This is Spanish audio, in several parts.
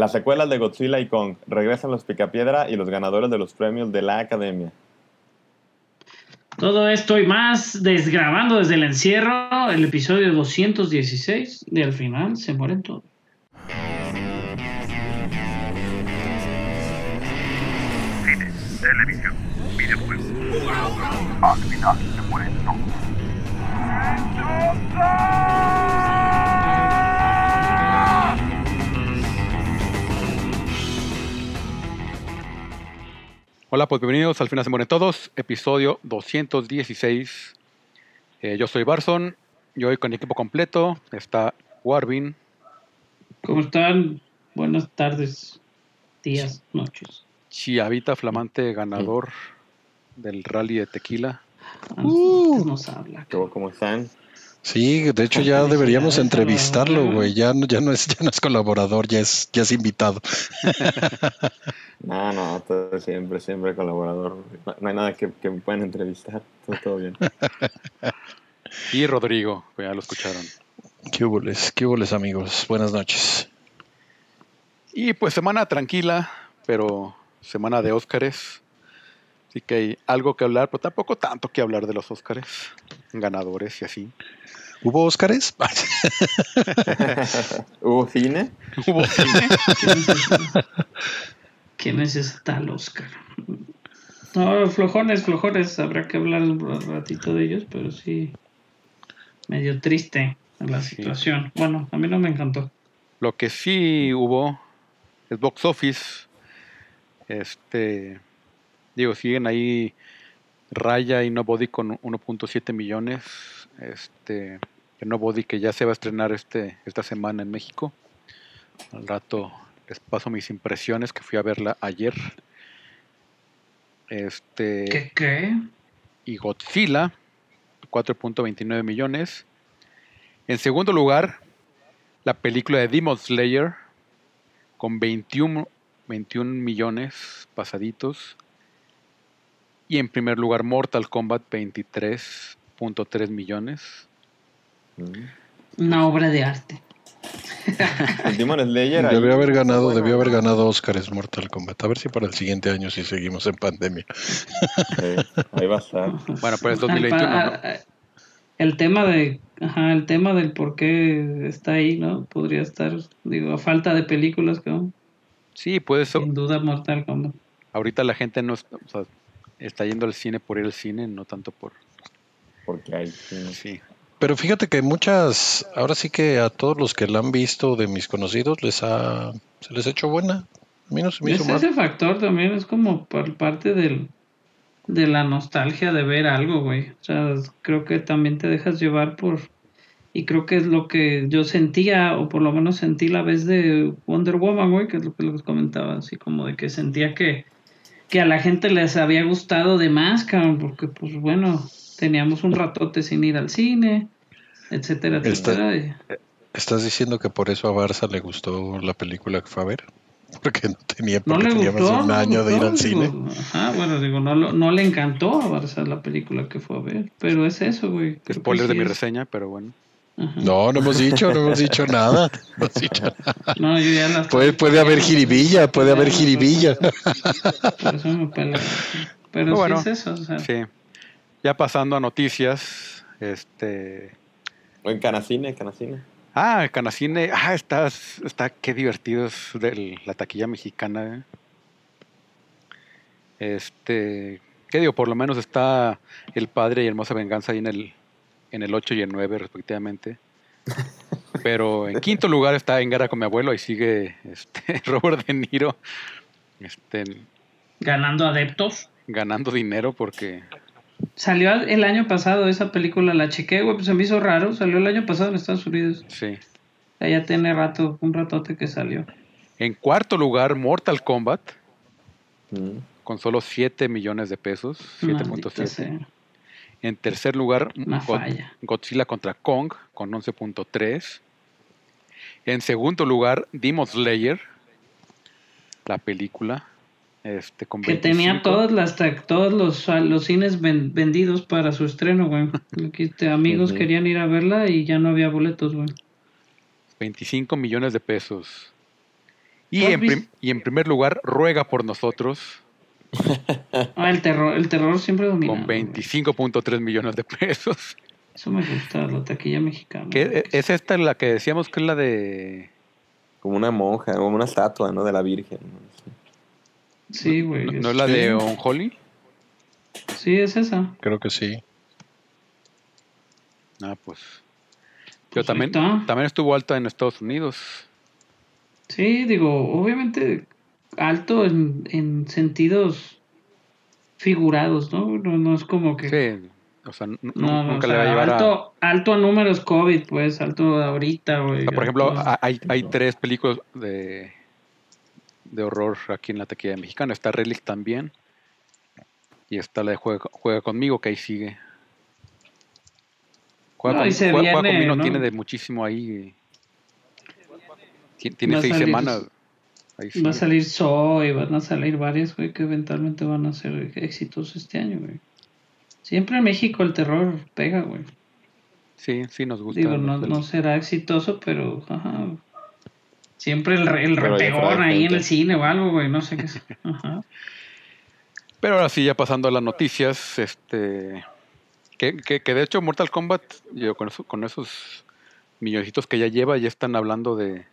Las secuelas de Godzilla y Kong. Regresan los Picapiedra y los ganadores de los premios de la Academia. Todo esto y más desgrabando desde el encierro, el episodio 216 y al final se mueren todos. Cine, televisión, videojuegos. Al final se mueren todos. Hola, pues bienvenidos al final se mueren todos, episodio 216. Eh, yo soy Barson, yo hoy con equipo completo está Warvin, ¿Cómo están? Buenas tardes, días, noches. Chiavita, flamante ganador del rally de tequila. Ah, antes nos habla. ¿Cómo, cómo están? Sí, de hecho ya deberíamos entrevistarlo, güey. Ya, no- ya no es, ya no es colaborador, ya es, ya es invitado. No, no, todo siempre, siempre colaborador. No, no hay nada que, que me puedan entrevistar. Todo, todo bien. Y Rodrigo, pues ya lo escucharon. ¿Qué huboles, qué huboles, amigos? Buenas noches. Y pues semana tranquila, pero semana de Óscares. Así que hay algo que hablar, pero tampoco tanto que hablar de los Óscares, ganadores y así. ¿Hubo Óscares? ¿Hubo cine? Hubo cine. ¿Quién necesita, ¿Quién necesita al Oscar? No, flojones, flojones. Habrá que hablar un ratito de ellos, pero sí. Medio triste la Sí. situación. Bueno, a mí no me encantó. Lo que sí hubo es box office. Este, digo, siguen ahí Raya y Nobody con 1.7 millones. Este, Nobody que ya se va a estrenar este esta semana en México. Al rato les paso mis impresiones que fui a verla ayer. Este, ¿Qué qué? y Godzilla, 4.29 millones. En segundo lugar, la película de Demon Slayer, con 21, 21 millones pasaditos. Y en primer lugar, Mortal Kombat, 23.3 millones. Una obra de arte. El Demon Slayer. ahí- Debió haber ganado, bueno, debió haber ganado Óscares Mortal Kombat. A ver si para el siguiente año si seguimos en pandemia. sí, ahí va a estar. Bueno, pero es Al 2021, pa- ¿no? a- a- El tema de, ajá, el tema del por qué está ahí, ¿no? Podría estar, digo, a falta de películas, que Sí, puede ser. sin duda Mortal Kombat. Ahorita la gente no está, o sea, está yendo al cine por ir al cine, no tanto por... Porque hay cine. Sí. Pero fíjate que muchas, ahora sí que a todos los que la han visto de mis conocidos les ha, se les ha hecho buena. A mí no se me hizo Es mal. ese factor también es como por parte del, de la nostalgia de ver algo, güey. O sea, creo que también te dejas llevar por... Y creo que es lo que yo sentía, o por lo menos sentí la vez de Wonder Woman, güey, que es lo que les comentaba, así como de que sentía que, que a la gente les había gustado de más, cabrón, porque pues bueno, teníamos un ratote sin ir al cine, etcétera, Está- etcétera. y- ¿Estás diciendo que por eso a Barça le gustó la película que fue a ver? Porque no tenía, No porque le tenía gustó. más de un no año de ir al cine. Ajá, bueno, digo, no, lo- no le encantó a Barça la película que fue a ver. Pero es eso, güey. Spoiler de sí mi es- reseña, pero bueno. No, no hemos dicho, no hemos dicho nada. No hemos dicho nada. No, yo ya la Puede, puede haber jiribilla, puede haber jiribilla. Eso me. Pero Bueno, sí es eso, o sea. Sí. Ya pasando a noticias, este... O en Canacine, Canacine. Ah, el Canacine, ah, está, está, qué divertido es de la taquilla mexicana. eh. Este, ¿qué digo? Por lo menos está El Padre y Hermosa Venganza ahí en el, en el 8 y el 9 respectivamente. Pero en quinto lugar está En Guerra con mi abuelo, ahí sigue este, Robert De Niro este, Ganando adeptos. ganando dinero porque Salió el año pasado esa película, la chequé, güey, pues se me hizo raro. Salió el año pasado en Estados Unidos. sí. Ya tiene rato, un ratote que salió. En cuarto lugar, Mortal Kombat, Mm. con solo 7 millones de pesos, Maldita 7.7. En tercer lugar, God-. Godzilla contra Kong con 11.3. En segundo lugar, Demon Slayer, la película, este con Que tenía 25. todas las ta- todos los, los cines ven- vendidos para su estreno, güey. Aquí, te- amigos querían ir a verla y ya no había boletos, güey. 25 millones de pesos. Y ¿Tú has en, y en primer lugar, ruega por nosotros Ah, el terror, el terror siempre domina. con 25.3 millones de pesos. Eso me gusta, la taquilla mexicana. E- es esta la que decíamos que es la de... Como una monja, como una estatua, ¿no? De la Virgen. ¿no? Sí, güey. ¿No, es- no es la de Unholy? Sí, es esa. Creo que sí. Ah, pues... Yo Pues también, también estuvo alta en Estados Unidos. Sí, digo, obviamente alto en, en sentidos figurados, ¿no? No, no es como que... Sí, o sea, No, no, nunca o le va a llevar a... alto, alto a números COVID, pues, alto ahorita, güey. O sea, por ejemplo, alto- hay, hay tres películas de, de horror aquí en la taquilla mexicana. Está Relic también. Y está la de Juega, Juega conmigo, que ahí sigue. Juega, No, con- Juega- conmigo ¿no? tiene de muchísimo ahí. Ti- Tiene seis semanas. Ahí. Va a salir Zoe, van a salir varias, güey, que eventualmente van a ser éxitos este año, güey. Siempre en México el terror pega, güey. Sí, sí, nos gusta. Digo, no, no será exitoso, pero ajá. Siempre el, re- el repegón ahí en el cine o algo, güey, no sé qué es. Ajá. Pero ahora sí, ya pasando a las noticias, este que, que, que de hecho Mortal Kombat, yo con, eso- con esos milloncitos que ya lleva, ya están hablando de,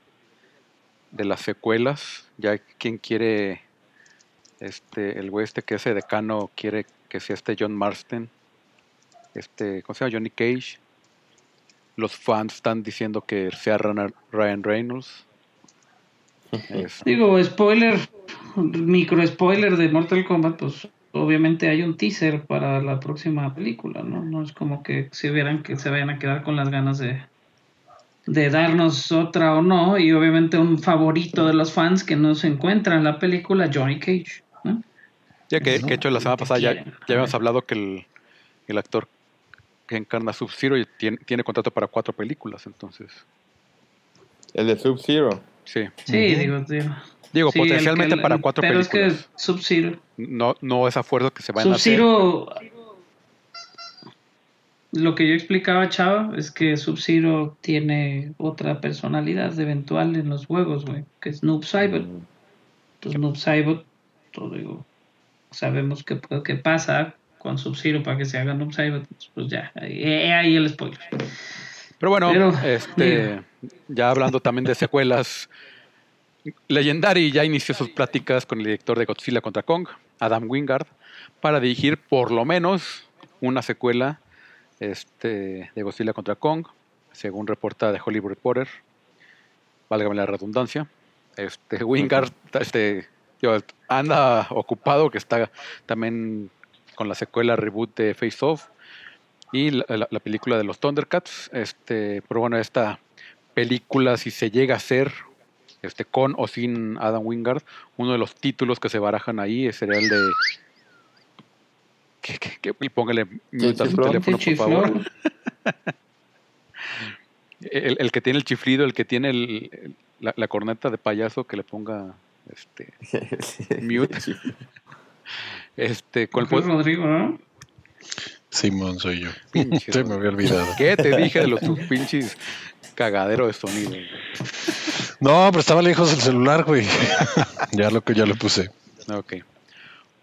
de las secuelas. Ya quien quiere, este, el güey este que ese decano quiere que sea este John Marston, este, ¿cómo se llama? Johnny Cage. Los fans están diciendo que sea Ryan Ryan Reynolds. Este, Digo, spoiler, micro spoiler de Mortal Kombat, pues obviamente hay un teaser para la próxima película, ¿no? No es como que se vieran que se vayan a quedar con las ganas de, de darnos otra o no, y obviamente un favorito de los fans que no se encuentra en la película, Johnny Cage, ¿no? Ya que, No, que hecho la semana pasada ya, habíamos hablado que el, el actor que encarna Sub-Zero tiene, tiene contrato para cuatro películas, entonces. El de Sub-Zero. Sí. Sí, digo, digo. Digo, Sí, el potencialmente para cuatro pero películas. es que Sub-Zero No, no es a fuerza que se vayan a hacer. Sub-Zero. Lo que yo explicaba, Chava, es que Sub-Zero tiene otra personalidad eventual en los juegos, güey, que es Noob Saibot. Entonces, Noob Saibot, todo digo, sabemos qué qué pasa con Sub-Zero para que se haga Noob Saibot. Pues ya, ahí, he ahí el spoiler. Pero bueno, Pero, este, ya hablando también de secuelas, Legendary ya inició sus pláticas con el director de Godzilla contra Kong, Adam Wingard, para dirigir por lo menos una secuela este, de Godzilla contra Kong, según reporta de Hollywood Reporter, válgame la redundancia. Este, Wingard este, anda ocupado, que está también con la secuela reboot de Face Off y la, la- la película de los Thundercats. Este, pero bueno, esta película, si se llega a hacer este, con o sin Adam Wingard, uno de los títulos que se barajan ahí sería el de. Que, que, que póngale mute a su teléfono, ¿Qué por favor. El, el que tiene el chiflido, el que tiene el- el- la, la corneta de payaso, que le ponga este, Mute. este, el Fue Rodrigo, ¿no? Simón soy yo. Pinche Se me había olvidado. ¿Qué te dije de los tus pinches cagadero de sonido? güey? No, pero estaba lejos el celular, güey. ya lo que ya lo puse. Ok.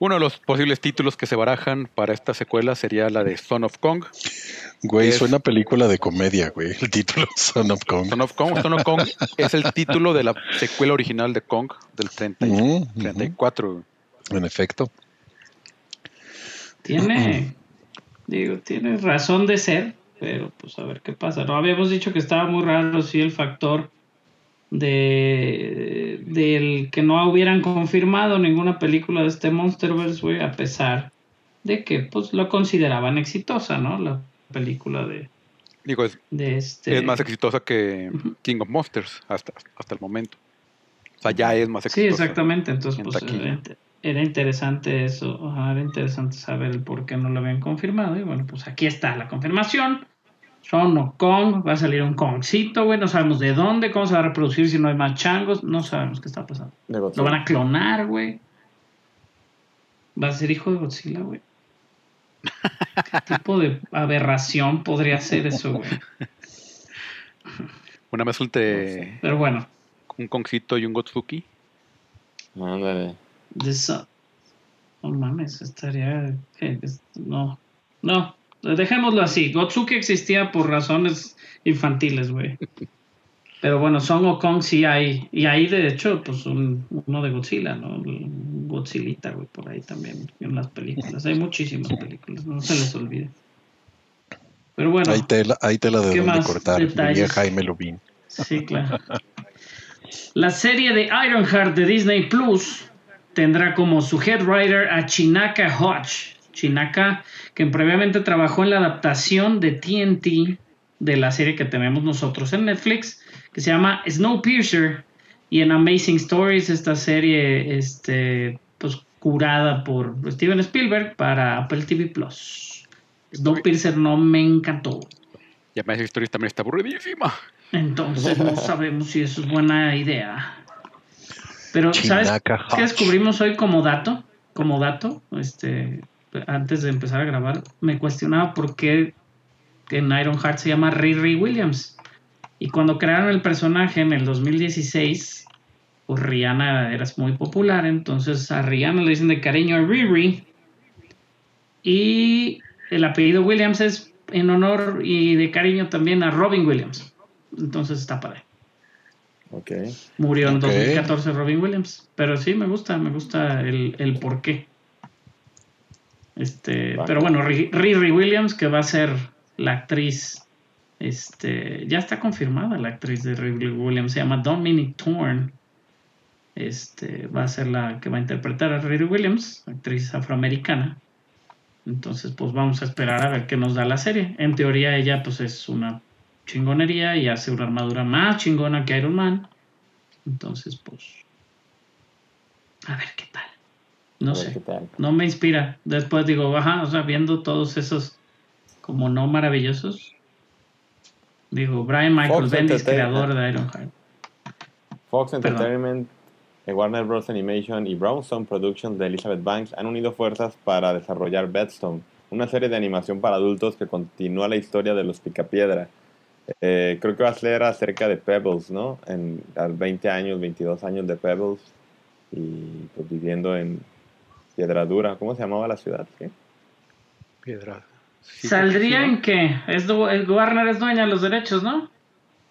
Uno de los posibles títulos que se barajan para esta secuela sería la de Son of Kong. Güey, Es- suena película de comedia, güey. El título Son of Kong. Son of Kong, Son of Kong es el título de la secuela original de Kong del 30 y- Ujú, ujú. 34. güey. En efecto. Tiene, digo, tiene razón de ser, pero pues a ver qué pasa. No habíamos dicho que estaba muy raro sí el factor de del que no hubieran confirmado ninguna película de este Monsterverse, güey, a pesar de que pues lo consideraban exitosa, ¿no? La película de, Digo, es, de este es más exitosa que. King of Monsters hasta, hasta el momento. O sea, ya es más Sí, exitosa. exactamente. Entonces, en pues era, era interesante eso. ajá, era interesante saber el por qué no lo habían confirmado. Y bueno, pues aquí está la confirmación. Son o Kong, va a salir un Kongcito, güey. No sabemos de dónde, cómo se va a reproducir si no hay más changos. No sabemos qué está pasando. De Lo van a clonar, güey. Va a ser hijo de Godzilla, güey. ¿Qué tipo de aberración podría ser eso, güey? Una vez No entre. Pero bueno, un Kongcito y un Gotsuki. Ándale. No mames, estaría. eh, No. No. Dejémoslo así. Gotsuke existía por razones infantiles, güey. Pero bueno, Son o Kong sí hay. Y hay, de hecho, pues un- uno de Godzilla, ¿no? Un Godzillita, güey, por ahí también en las películas. Hay muchísimas películas, no se les olvide. Pero bueno. Hay tela, hay tela de ¿Qué dónde cortar, detalles? diría Jaime Lubin. Sí, claro. La serie de Ironheart de Disney Plus tendrá como su head writer a Chinaka Hodge. Chinaka, que previamente trabajó en la adaptación de TNT de la serie que tenemos nosotros en Netflix, que se llama Snowpiercer, y en Amazing Stories, esta serie este, pues, curada por Steven Spielberg para Apple TV Plus. Snowpiercer no me encantó. Y esa historia también está aburridísima. Entonces no sabemos si eso es buena idea. Pero, ¿sabes Chinaka qué Hodge. descubrimos hoy como dato? Como dato, este, antes de empezar a grabar, me cuestionaba por qué en Ironheart se llama Riri Williams. Y cuando crearon el personaje en el 2016, pues Rihanna era muy popular, entonces a Rihanna le dicen de cariño Riri. Y el apellido Williams es en honor y de cariño también a Robin Williams. Entonces está padre. Ok. Murió en Ok. 2014 Robin Williams. Pero sí, me gusta, me gusta el, el por qué. Este, pero bueno, Ri- Riri Williams, que va a ser la actriz, este, ya está confirmada la actriz de Riri Williams, se llama Dominic Thorne. Este, va a ser la que va a interpretar a Riri Williams, actriz afroamericana. Entonces, pues vamos a esperar a ver qué nos da la serie. En teoría, ella, pues es una chingonería y hace una armadura más chingona que Iron Man. Entonces, pues. A ver qué tal. No sé. No me inspira. Después digo, ajá, o sea, viendo todos esos como no maravillosos. Digo, Brian Michael Fox Bendis, creador de Ironheart. Fox. Entertainment, eh, Warner Bros. Animation y Brownstone Productions de Elizabeth Banks han unido fuerzas para desarrollar Bedstone, una serie de animación para adultos que continúa la historia de los Picapiedra. Eh, creo que va a ser acerca de Pebbles, ¿no? En a 20 años, 22 años de Pebbles y pues viviendo en Piedra Dura. ¿Cómo se llamaba la ciudad? ¿Qué? Piedra. Sí, ¿Saldría sí, en qué? Es el Warner es dueña de los derechos, ¿no?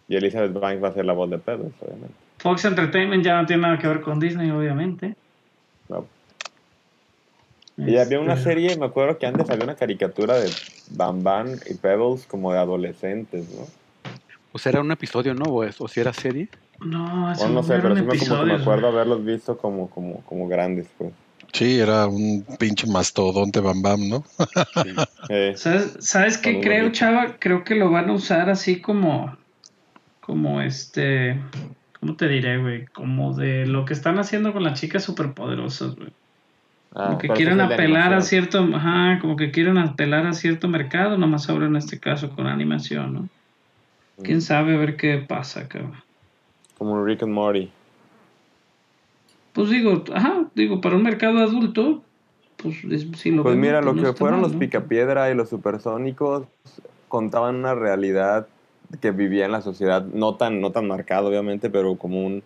Y Elizabeth Banks va a ser la voz de Pebbles, obviamente. Fox Entertainment ya no tiene nada que ver con Disney, obviamente. No. Y había una serie, me acuerdo que antes había una caricatura de Bam Bam y Pebbles como de adolescentes, ¿no? O sea, era un episodio, ¿no? O, es- o si era serie. No, eso O no sé, pero sí me, como que me acuerdo haberlos visto como, como, como grandes, pues. Sí, era un pinche mastodonte bam bam, ¿no? Sí. Eh, ¿Sabes, ¿sabes qué creo, chava? Creo que lo van a usar así como, como este, ¿cómo te diré, güey? Como de lo que están haciendo con las chicas superpoderosas, güey. ah, Como que quieren apelar a cierto, ajá, como que quieren apelar a cierto mercado, nomás ahora en este caso con animación, ¿no? Mm. Quién sabe a ver qué pasa, cabrón. Como Rick and Morty. Pues digo, ajá, digo, para un mercado adulto, pues es- si lo Pues mira, pues lo no que fueron mal, los ¿no? Picapiedra y los Supersónicos contaban una realidad que vivía en la sociedad, no tan, no tan marcado obviamente, pero como un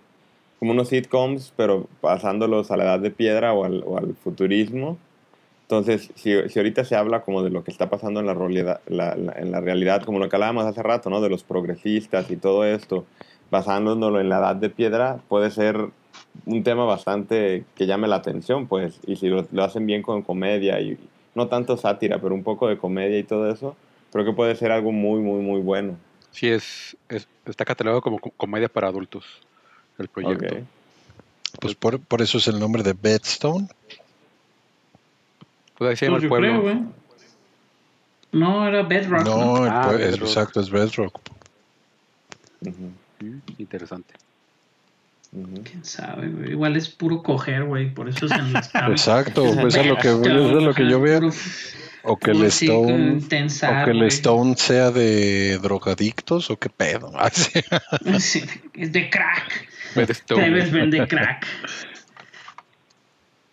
como unos sitcoms, pero pasándolos a la edad de piedra o al, o al futurismo. Entonces, si, si ahorita se habla como de lo que está pasando en la, realidad, la- la- en la realidad, como lo que hablábamos hace rato, ¿no? De los progresistas y todo esto, basándolo en la edad de piedra, puede ser un tema bastante que llame la atención, pues, y si lo, lo hacen bien con comedia y no tanto sátira, pero un poco de comedia y todo eso, creo que puede ser algo muy, muy, muy bueno. Sí, es, es- está catalogado como co- comedia para adultos el proyecto. Ok. Pues por, por eso es el nombre de Bedstone. Pues ahí se llama Pues el pueblo. creo. No, era Bedrock. ¿no? No, el Ah, Bedrock. exacto, es Bedrock. Mm, interesante. Quién sabe, güey. Igual es puro coger, güey. Por eso es en las. Exacto, pues es lo que, es lo que yo veo. O que el Stone, intensar, o que el. Stone sea de drogadictos o qué pedo. Sí. Es de crack. Debes vender crack.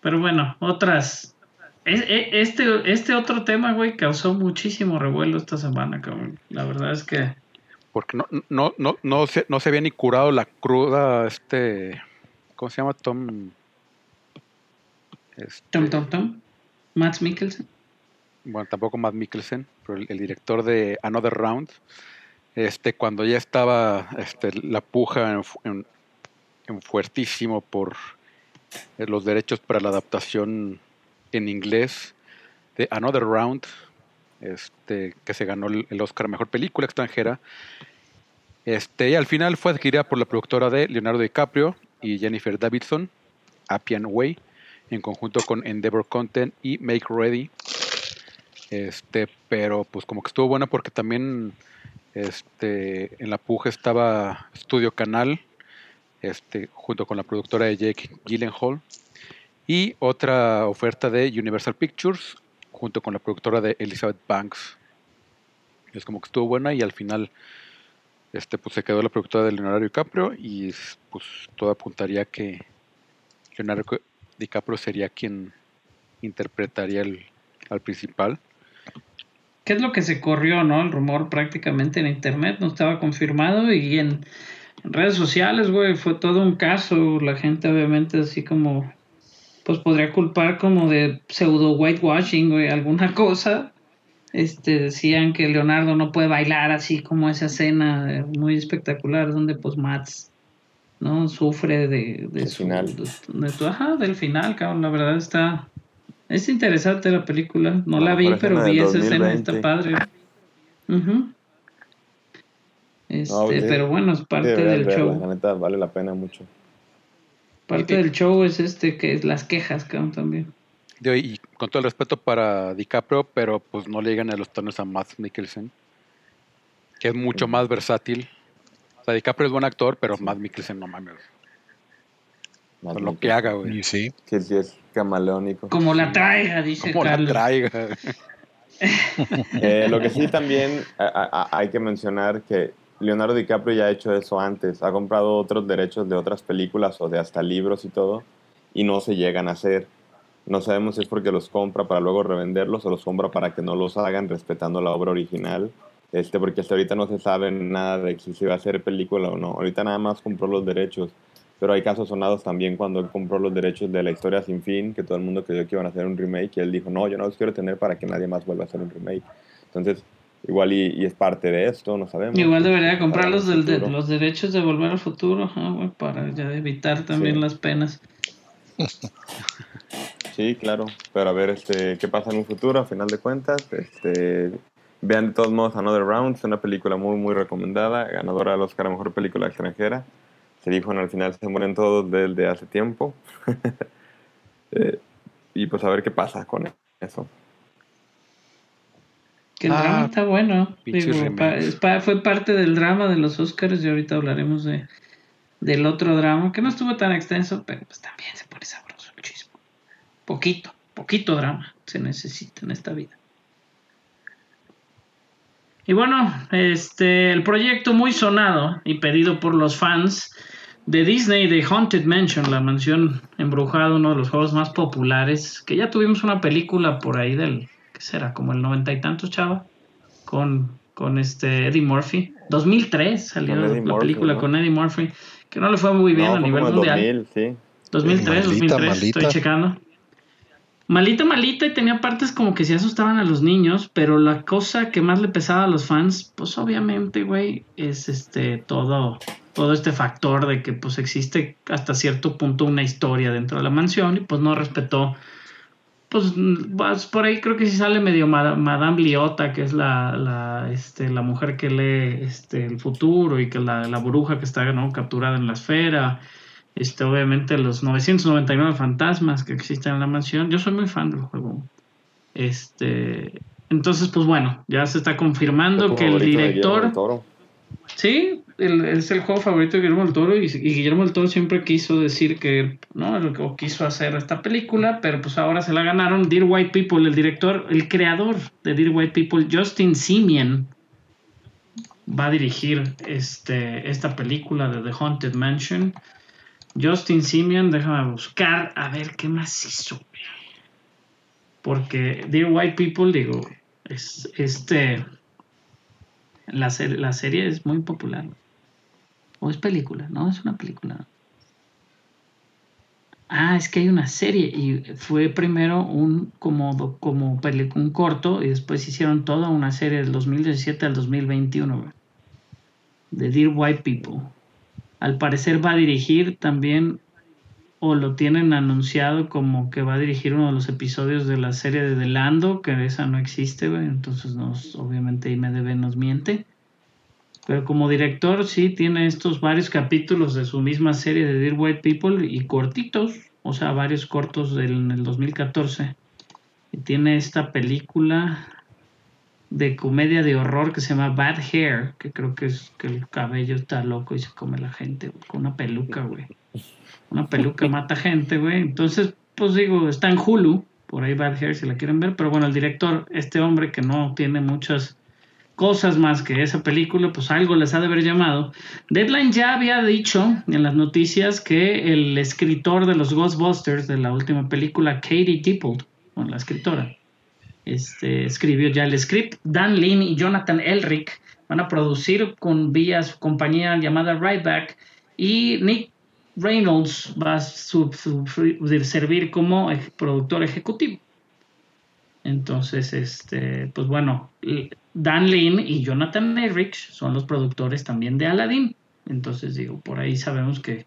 Pero bueno, otras. E- Este, este otro tema, güey, causó muchísimo revuelo esta semana, cabrón. La verdad es que. Porque no, no, no, no, se, no se había ni curado la cruda, este, ¿cómo se llama? Tom, Este, Tom Tom Tom. Matt Mikkelsen. bueno, tampoco Matt Mikkelsen, pero el, el director de Another Round, este, cuando ya estaba este, la puja en- en fuertísimo por eh, los derechos para la adaptación en inglés de Another Round, este, que se ganó el, Oscar a Mejor Película Extranjera, este, y al final fue adquirida por la productora de Leonardo DiCaprio y Jennifer Davidson, Appian Way, en conjunto con Endeavor Content y Make Ready. Este, pero pues como que estuvo buena porque también este, en la puja estaba Studio Canal, este, junto con la productora de Jake Gyllenhaal, y otra oferta de Universal Pictures, junto con la productora de Elizabeth Banks. Es como que estuvo buena y al final este, pues se quedó la productora de Leonardo DiCaprio y pues todo apuntaría que Leonardo DiCaprio sería quien interpretaría el, al principal. ¿Qué es lo que se corrió, no? El rumor prácticamente en internet no estaba confirmado y en, en redes sociales, güey, fue todo un caso. La gente obviamente así como, pues podría culpar como de pseudo whitewashing, güey, alguna cosa. Este, decían que Leonardo no puede bailar así como esa escena eh, muy espectacular donde pues Mats, ¿no? Sufre de, de su- final. de- de ajá, del final, cabrón. La verdad está... Es interesante la película. No la, vi, pero vi esa escena. Está 2020. padre. Ujú. Este, No, sí. pero bueno, es parte del verla, show. La neta vale la pena mucho. Parte del show es este que es las quejas, cabrón, también. Y con todo el respeto para DiCaprio, pero pues no le llegan a los tonos a Matt Mikkelsen, que es mucho más versátil. O sea, DiCaprio es buen actor, pero Matt Mikkelsen no mames. Por lo que haga, güey. Sí, sí, es camaleónico. Como la traiga, dice Como la traiga. Eh, lo que sí también a- a- a- hay que mencionar que Leonardo DiCaprio ya ha hecho eso antes. Ha comprado otros derechos de otras películas o de hasta libros y todo y no se llegan a hacer. No sabemos si es porque los compra para luego revenderlos o los compra para que no los hagan respetando la obra original. Este, porque hasta ahorita no se sabe nada de si se va a hacer película o no. Ahorita nada más compró los derechos. Pero hay casos sonados también cuando compró los derechos de la historia sin fin, que todo el mundo creyó que iban a hacer un remake y él dijo, no, yo no los quiero tener para que nadie más vuelva a hacer un remake. Entonces, igual y, y es parte de esto, no sabemos. Igual debería comprar el los, del- de- los derechos de Volver al Futuro, güey, para ya evitar también Sí. las penas. Sí, claro. Pero a ver este, qué pasa en un futuro, a final de cuentas. Este, vean de todos modos Another Round, es una película muy, muy recomendada, ganadora del Oscar a Mejor Película Extranjera. Se dijo en al final se mueren todos desde hace tiempo. Eh, y pues a ver qué pasa con eso. Que el Ah, drama está bueno. Digo, pa- pa- fue parte del drama de los Oscars y ahorita hablaremos de del otro drama, que no estuvo tan extenso, pero pues también se pone sabroso el chismo. Poquito, poquito drama se necesita en esta vida. Y bueno, este el proyecto muy sonado y pedido por los fans de Disney de Haunted Mansion, la mansión embrujada, uno de los juegos más populares, que ya tuvimos una película por ahí del, ¿qué será? Como el noventa y tantos, chava, con, con este Eddie Murphy. 2003 salió la Murphy, película ¿no? con Eddie Murphy, que no le fue muy bien No, a fue nivel mundial. 2000, sí. 2003, Malita, 2003, malita. estoy checando. Malita, malita, y tenía partes como que sí asustaban a los niños, pero la cosa que más le pesaba a los fans, pues obviamente, güey, es este todo, todo este factor de que pues existe hasta cierto punto una historia dentro de la mansión y pues no respetó. Pues vas por ahí creo que sí sale medio Ma- Madame Liota, que es la, la, este, la mujer que lee este, el futuro y que la, la bruja que está ¿no? capturada en la esfera este, obviamente los 999 fantasmas que existen en la mansión. Yo soy muy fan del juego. Este, entonces, pues bueno, ya se está confirmando que el director, sí, es el juego favorito de Guillermo del Toro y, Guillermo del Toro siempre quiso decir que, no, o quiso hacer esta película, pero pues ahora se la ganaron. Dear White People, el director, el creador de Dear White People, Justin Simien, va a dirigir este, esta película de The Haunted Mansion. Justin Simeon, déjame buscar a ver qué más hizo. Porque Dear White People, digo, es este. La, la serie es muy popular. O es película, no, es una película. ah, es que hay una serie y fue primero un como, como un corto y después hicieron toda una serie del 2017 al 2021, güey. De Dear White People. Al parecer va a dirigir también o lo tienen anunciado como que va a dirigir uno de los episodios de la serie de The Lando, que esa no existe, entonces nos, obviamente IMDB nos miente. Pero como director sí tiene estos varios capítulos de su misma serie de Dear White People y cortitos, o sea, varios cortos del, en el 2014. Y tiene esta película de comedia de horror que se llama Bad Hair, que creo que es que el cabello está loco y se come la gente con una peluca, güey. Una peluca mata gente, güey. Entonces, pues digo, está en Hulu, por ahí Bad Hair si la quieren ver, pero bueno, el director, este hombre que no tiene muchas cosas más que esa película, pues algo les ha de haber llamado. Deadline ya había dicho en las noticias que el escritor de los Ghostbusters de la última película, Katie Dippold, bueno, la escritora, este, escribió ya el script. Dan Lin y Jonathan Elric van a producir con vía su compañía llamada Ryback y Nick Reynolds va a su- su- servir como productor ejecutivo. Entonces, este, pues bueno, Dan Lin y Jonathan Elric son los productores también de Aladdin. Entonces, digo, por ahí sabemos que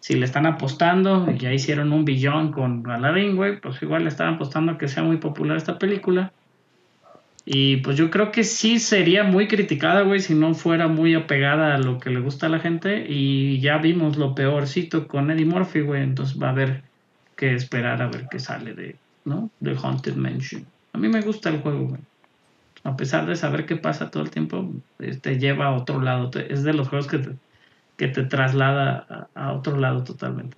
si le están apostando, ya hicieron un billón con Aladdin, güey, pues igual le están apostando a que sea muy popular esta película. Y pues yo creo que sí sería muy criticada, güey, si no fuera muy apegada a lo que le gusta a la gente. Y ya vimos lo peorcito con Eddie Murphy, güey. Entonces va a haber que esperar a ver qué sale de, ¿no? De Haunted Mansion. A mí me gusta el juego, güey. A pesar de saber qué pasa todo el tiempo, eh, te lleva a otro lado. Te- es de los juegos que te, que te traslada a, a otro lado totalmente.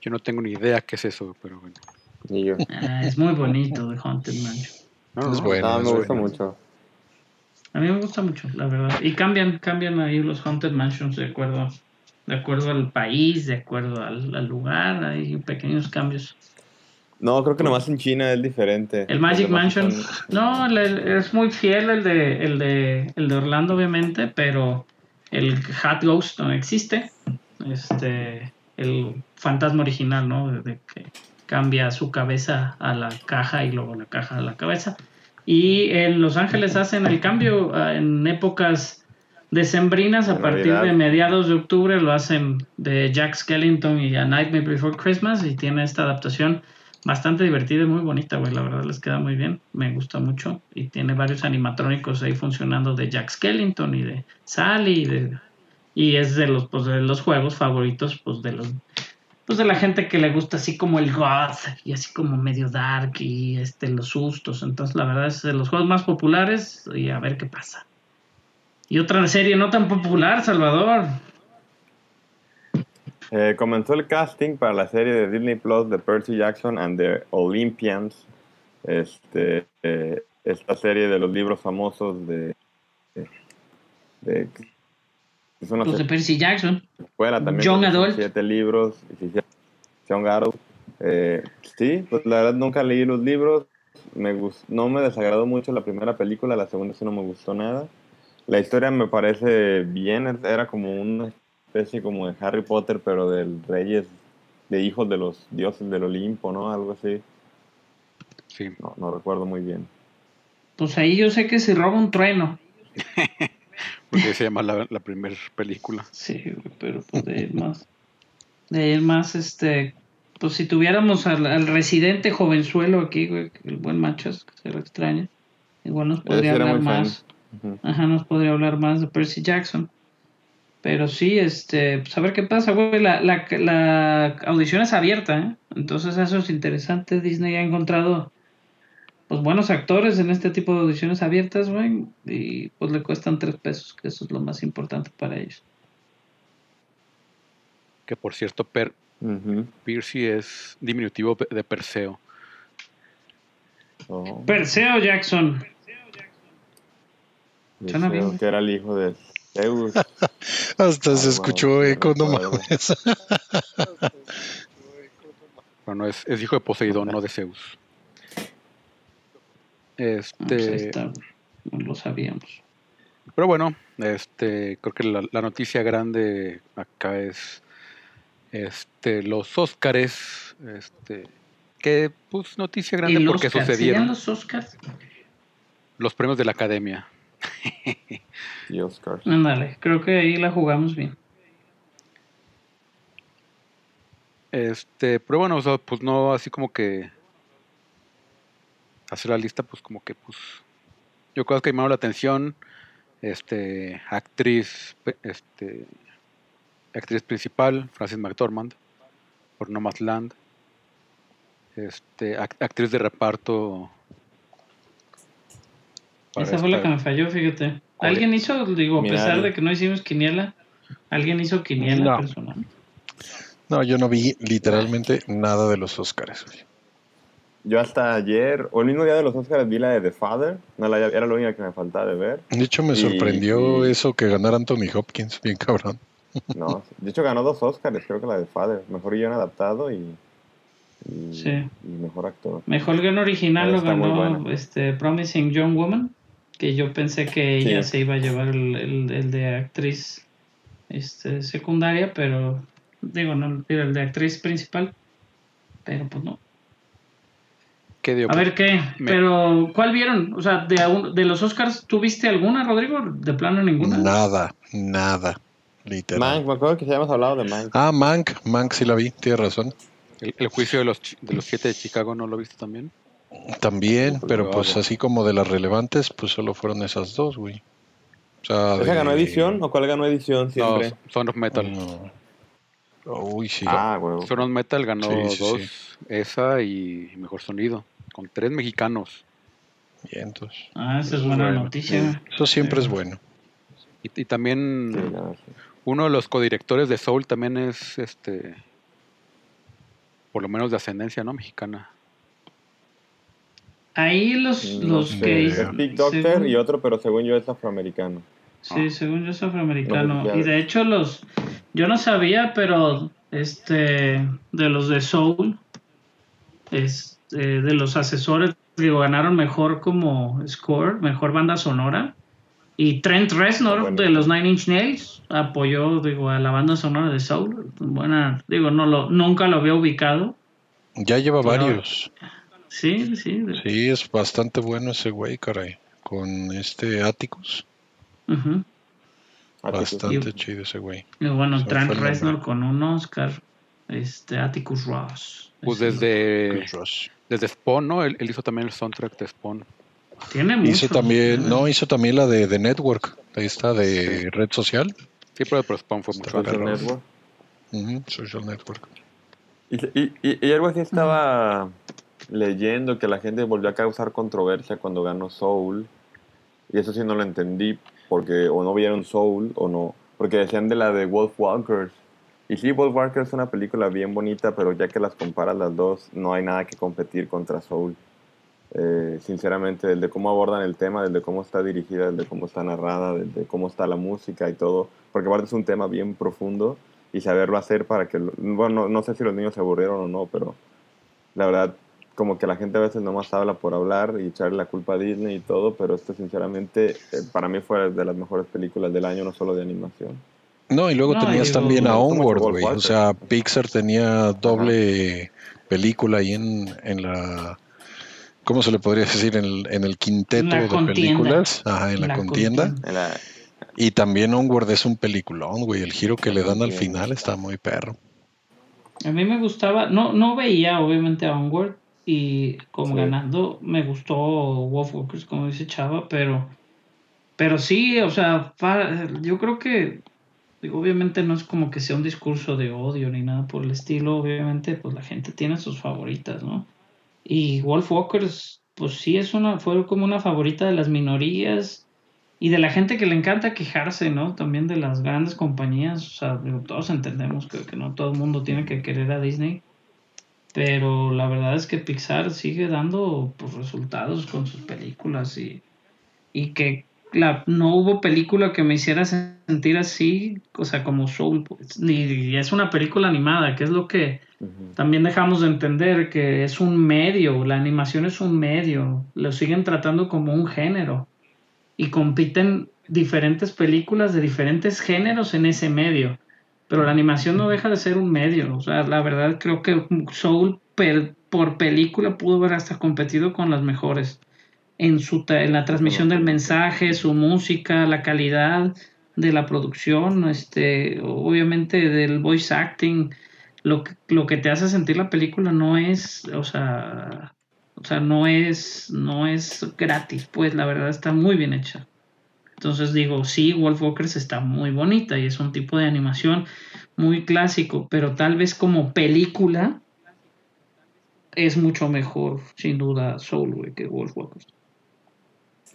Yo no tengo ni idea qué es eso, pero bueno. Y yo. Ah, es muy bonito The Haunted Mansion. No, Es no, bueno. Ah, me es gusta bueno. mucho. A mí me gusta mucho, la verdad. Y cambian, cambian ahí los Haunted Mansions de acuerdo, de acuerdo al país, de acuerdo al, al lugar, hay pequeños cambios. No, creo que nomás en China es diferente. El Magic Mansion, no, es muy fiel el de, el de, el de Orlando, obviamente, pero el Hat Ghost no existe. Este, el fantasma original, ¿no? De, que cambia su cabeza a la caja y luego la caja a la cabeza. Y en Los Ángeles hacen el cambio ah, en épocas decembrinas a En partir Navidad. de mediados de octubre lo hacen de Jack Skellington y A Nightmare Before Christmas y tiene esta adaptación bastante divertida y muy bonita, güey. La verdad les queda muy bien. Me gusta mucho. Y tiene varios animatrónicos ahí funcionando de Jack Skellington y de Sally. Y, de- y es de los, pues, de los juegos favoritos, pues de los. Pues de la gente que le gusta así como el goth y así como medio dark y este los sustos. Entonces, la verdad es de los juegos más populares y a ver qué pasa. Y otra serie no tan popular, Salvador. Eh, comenzó el casting para la serie de Disney Plus de Percy Jackson and the Olympians. Este, eh, esta serie de los libros famosos de. de, de- es una Pues de Percy Jackson. escuela también. Son Adult. Siete libros. Young Adult. Eh, sí, pues la verdad nunca leí los libros. Me gus- no me desagradó mucho la primera película, la segunda sí no me gustó nada. La historia me parece bien, era como una especie como de Harry Potter, pero del reyes, de hijos de los dioses del Olimpo, ¿no? Algo así. sí. No, no recuerdo muy bien. Pues ahí yo sé que se roba un trueno. Porque se llama la, la primera película. Sí, pero pues de ir más. De ir más, este. Pues si tuviéramos al, al residente jovenzuelo aquí, güey, el buen Machas, que se lo extraña, igual nos podría hablar fan. más. Ajá, nos podría hablar más de Percy Jackson. Pero sí, este, pues a ver qué pasa, güey. La, la, la audición es abierta, ¿eh? Entonces eso es interesante. Disney ha encontrado pues buenos actores en este tipo de audiciones abiertas, güey. Y pues le cuestan tres pesos, que eso es lo más importante para ellos. Que por cierto, per. Percy es diminutivo de Perseo. Oh, Perseo Jackson. bien. que era el hijo de Hasta se Ah, escuchó bueno, eco, no mames. Bueno, es, es hijo de Poseidón, no de Zeus. Ah, pues ahí Este, está, no lo sabíamos. pero bueno, este, creo que la, la noticia grande acá es este, los Óscares Este, que pues noticia ¿Y grande porque Oscars? sucedieron ¿Siguen los Oscars? los premios de la academia. Y Oscars. Ándale, creo que ahí la jugamos bien. Este, pero bueno, o sea, pues no así como que hacer la lista, pues como que pues yo creo que llamaron la atención, este, actriz, este, actriz principal, Frances McDormand, por Nomadland, este, ac- actriz de reparto. Para Esa fue la que me falló, fíjate. ¿Cuál ¿Alguien hizo, digo, a pesar de que no hicimos quiniela, alguien hizo quiniela No. personal? No, yo no vi literalmente nada de los Oscars. güey. Yo hasta ayer, o el mismo día de los Oscars, vi la de The Father. No, la, era la única que me faltaba de ver. De hecho, me Y- sorprendió y- eso que ganara Anthony Hopkins, bien cabrón. No, de hecho ganó dos Oscars, creo que la de Father. Mejor guion adaptado y, y, Sí. y mejor actor. Mejor guion original lo ganó este Promising Young Woman, que yo pensé que ella Sí. se iba a llevar el, el- el de actriz este, secundaria, pero digo, no, el de actriz principal, pero pues no. ¿Qué dio? A ver qué, Me- pero ¿cuál vieron? O sea, de, aún- de los Oscars, ¿tuviste alguna, Rodrigo? ¿De plano ninguna? Nada, nada. Literal. Mank, me acuerdo que ya habíamos hablado de Mank. Ah, Mank, Mank sí la vi, tienes razón. El, el juicio de los, de los siete de Chicago, ¿no lo viste también? También, pero Bravo. pues así como de las relevantes, pues solo fueron esas dos, güey. O sea, ¿Esa de- ganó edición o cuál ganó edición siempre? No, Son of Metal. No. Uy, sí. ah, huevo. Son of Metal ganó Sí, sí, dos, sí. esa y Mejor Sonido, con tres mexicanos. Bien, entonces. Ah, esa es buena Bueno, noticia. Eso siempre es bueno. Y, y también uno de los codirectores de Soul también es, este, por lo menos de ascendencia, ¿no? Mexicana. Ahí los, No los sé, que... es Big Doctor según- y otro, pero según yo es afroamericano. Sí, según yo es afroamericano. No, y de hecho los... Yo no sabía, pero este... De los de Soul, es, eh, de los asesores, digo, ganaron mejor como score, mejor banda sonora. Y Trent Reznor Bueno. de los Nine Inch Nails apoyó, digo, a la banda sonora de Soul. Buena, digo, no lo, nunca lo había ubicado. Ya lleva Pero- varios. Sí, sí. de- Sí, es bastante bueno ese güey, caray. Con este Atticus. ujú. Bastante Y- chido ese güey. Y bueno, Trent. Reznor con un Oscar. Este, Atticus Ross. Pues desde, desde Spawn, ¿no? Él, él hizo también el soundtrack de Spawn. Tiene mucho. Hizo también, no, hizo también la de The Network. Ahí está, de Sí. red social. Sí, pero, pero Spawn fue mucho perro. Network. Social Network. Y, y, y- y algo así estaba leyendo que la gente volvió a causar controversia cuando ganó Soul. Y eso sí no lo entendí, porque o no vieron Soul o no. Porque decían de la de Wolf Walkers. Y sí, Wolf Walkers es una película bien bonita, pero ya que las comparas las dos, no hay nada que competir contra Soul. Eh, sinceramente, desde cómo abordan el tema, desde cómo está dirigida, desde cómo está narrada, desde cómo está la música y todo. Porque aparte es un tema bien profundo y saberlo hacer para que, bueno, no, no sé si los niños se aburrieron o no, pero la verdad, como que la gente a veces nomás habla por hablar y echarle la culpa a Disney y todo, pero esto sinceramente eh, para mí fue de las mejores películas del año, no solo de animación. No, y luego No, tenías digo, también a Onward, güey. O sea, Pixar tenía doble película ahí en, en la. ¿Cómo se le podría decir? En el, en el quinteto la de contienda. películas. Ajá, en la, La contienda. Y también Onward es un peliculón, güey. El giro que le dan al final está muy perro. A mí me gustaba, no, no veía obviamente a Onward y como Sí. ganando me gustó Wolf Walkers, como dice Chava, pero, pero sí, o sea, yo creo que, digo, obviamente no es como que sea un discurso de odio ni nada por el estilo, obviamente pues la gente tiene sus favoritas, ¿no? Y Wolf Walkers, pues sí es una, fue como una favorita de las minorías y de la gente que le encanta quejarse, ¿no? También de las grandes compañías, o sea, digo, todos entendemos que, que no todo el mundo tiene que querer a Disney, pero la verdad es que Pixar sigue dando pues, resultados con sus películas y, y que la, no hubo película que me hiciera sentir así, o sea, como Soul, pues, ni y es una película animada, que es lo que también dejamos de entender que es un medio, la animación es un medio, lo siguen tratando como un género y compiten diferentes películas de diferentes géneros en ese medio. Pero la animación no deja de ser un medio. O sea, la verdad creo que Soul por película pudo haber hasta competido con las mejores. En, su, en la transmisión del mensaje, su música, la calidad de la producción, este, obviamente del voice acting, lo que, lo que te hace sentir la película no es, o sea, o sea, no es, no es gratis, pues la verdad está muy bien hecha. Entonces digo, sí, Wolf Walkers está muy bonita y es un tipo de animación muy clásico, pero tal vez como película es mucho mejor, sin duda, Soul, que Wolf Walkers.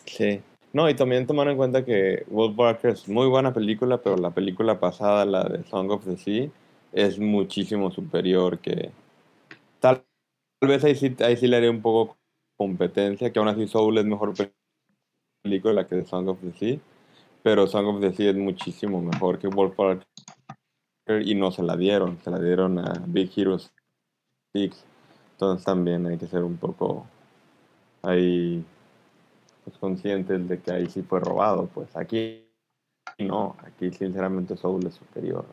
Sí. No, y también tomar en cuenta que Wolf Walker es muy buena película, pero la película pasada, la de Song of the Sea, es muchísimo superior que... Tal, tal vez ahí sí, ahí sí le haré un poco competencia, que aún así Soul es mejor pe- película que Song of the Sea, pero Song of the Sea es muchísimo mejor que Wolf Walker y no se la dieron, se la dieron a Big Hero 6. Entonces también hay que ser un poco ahí pues, conscientes de que ahí sí fue robado. Pues aquí no, aquí sinceramente Soul es superior.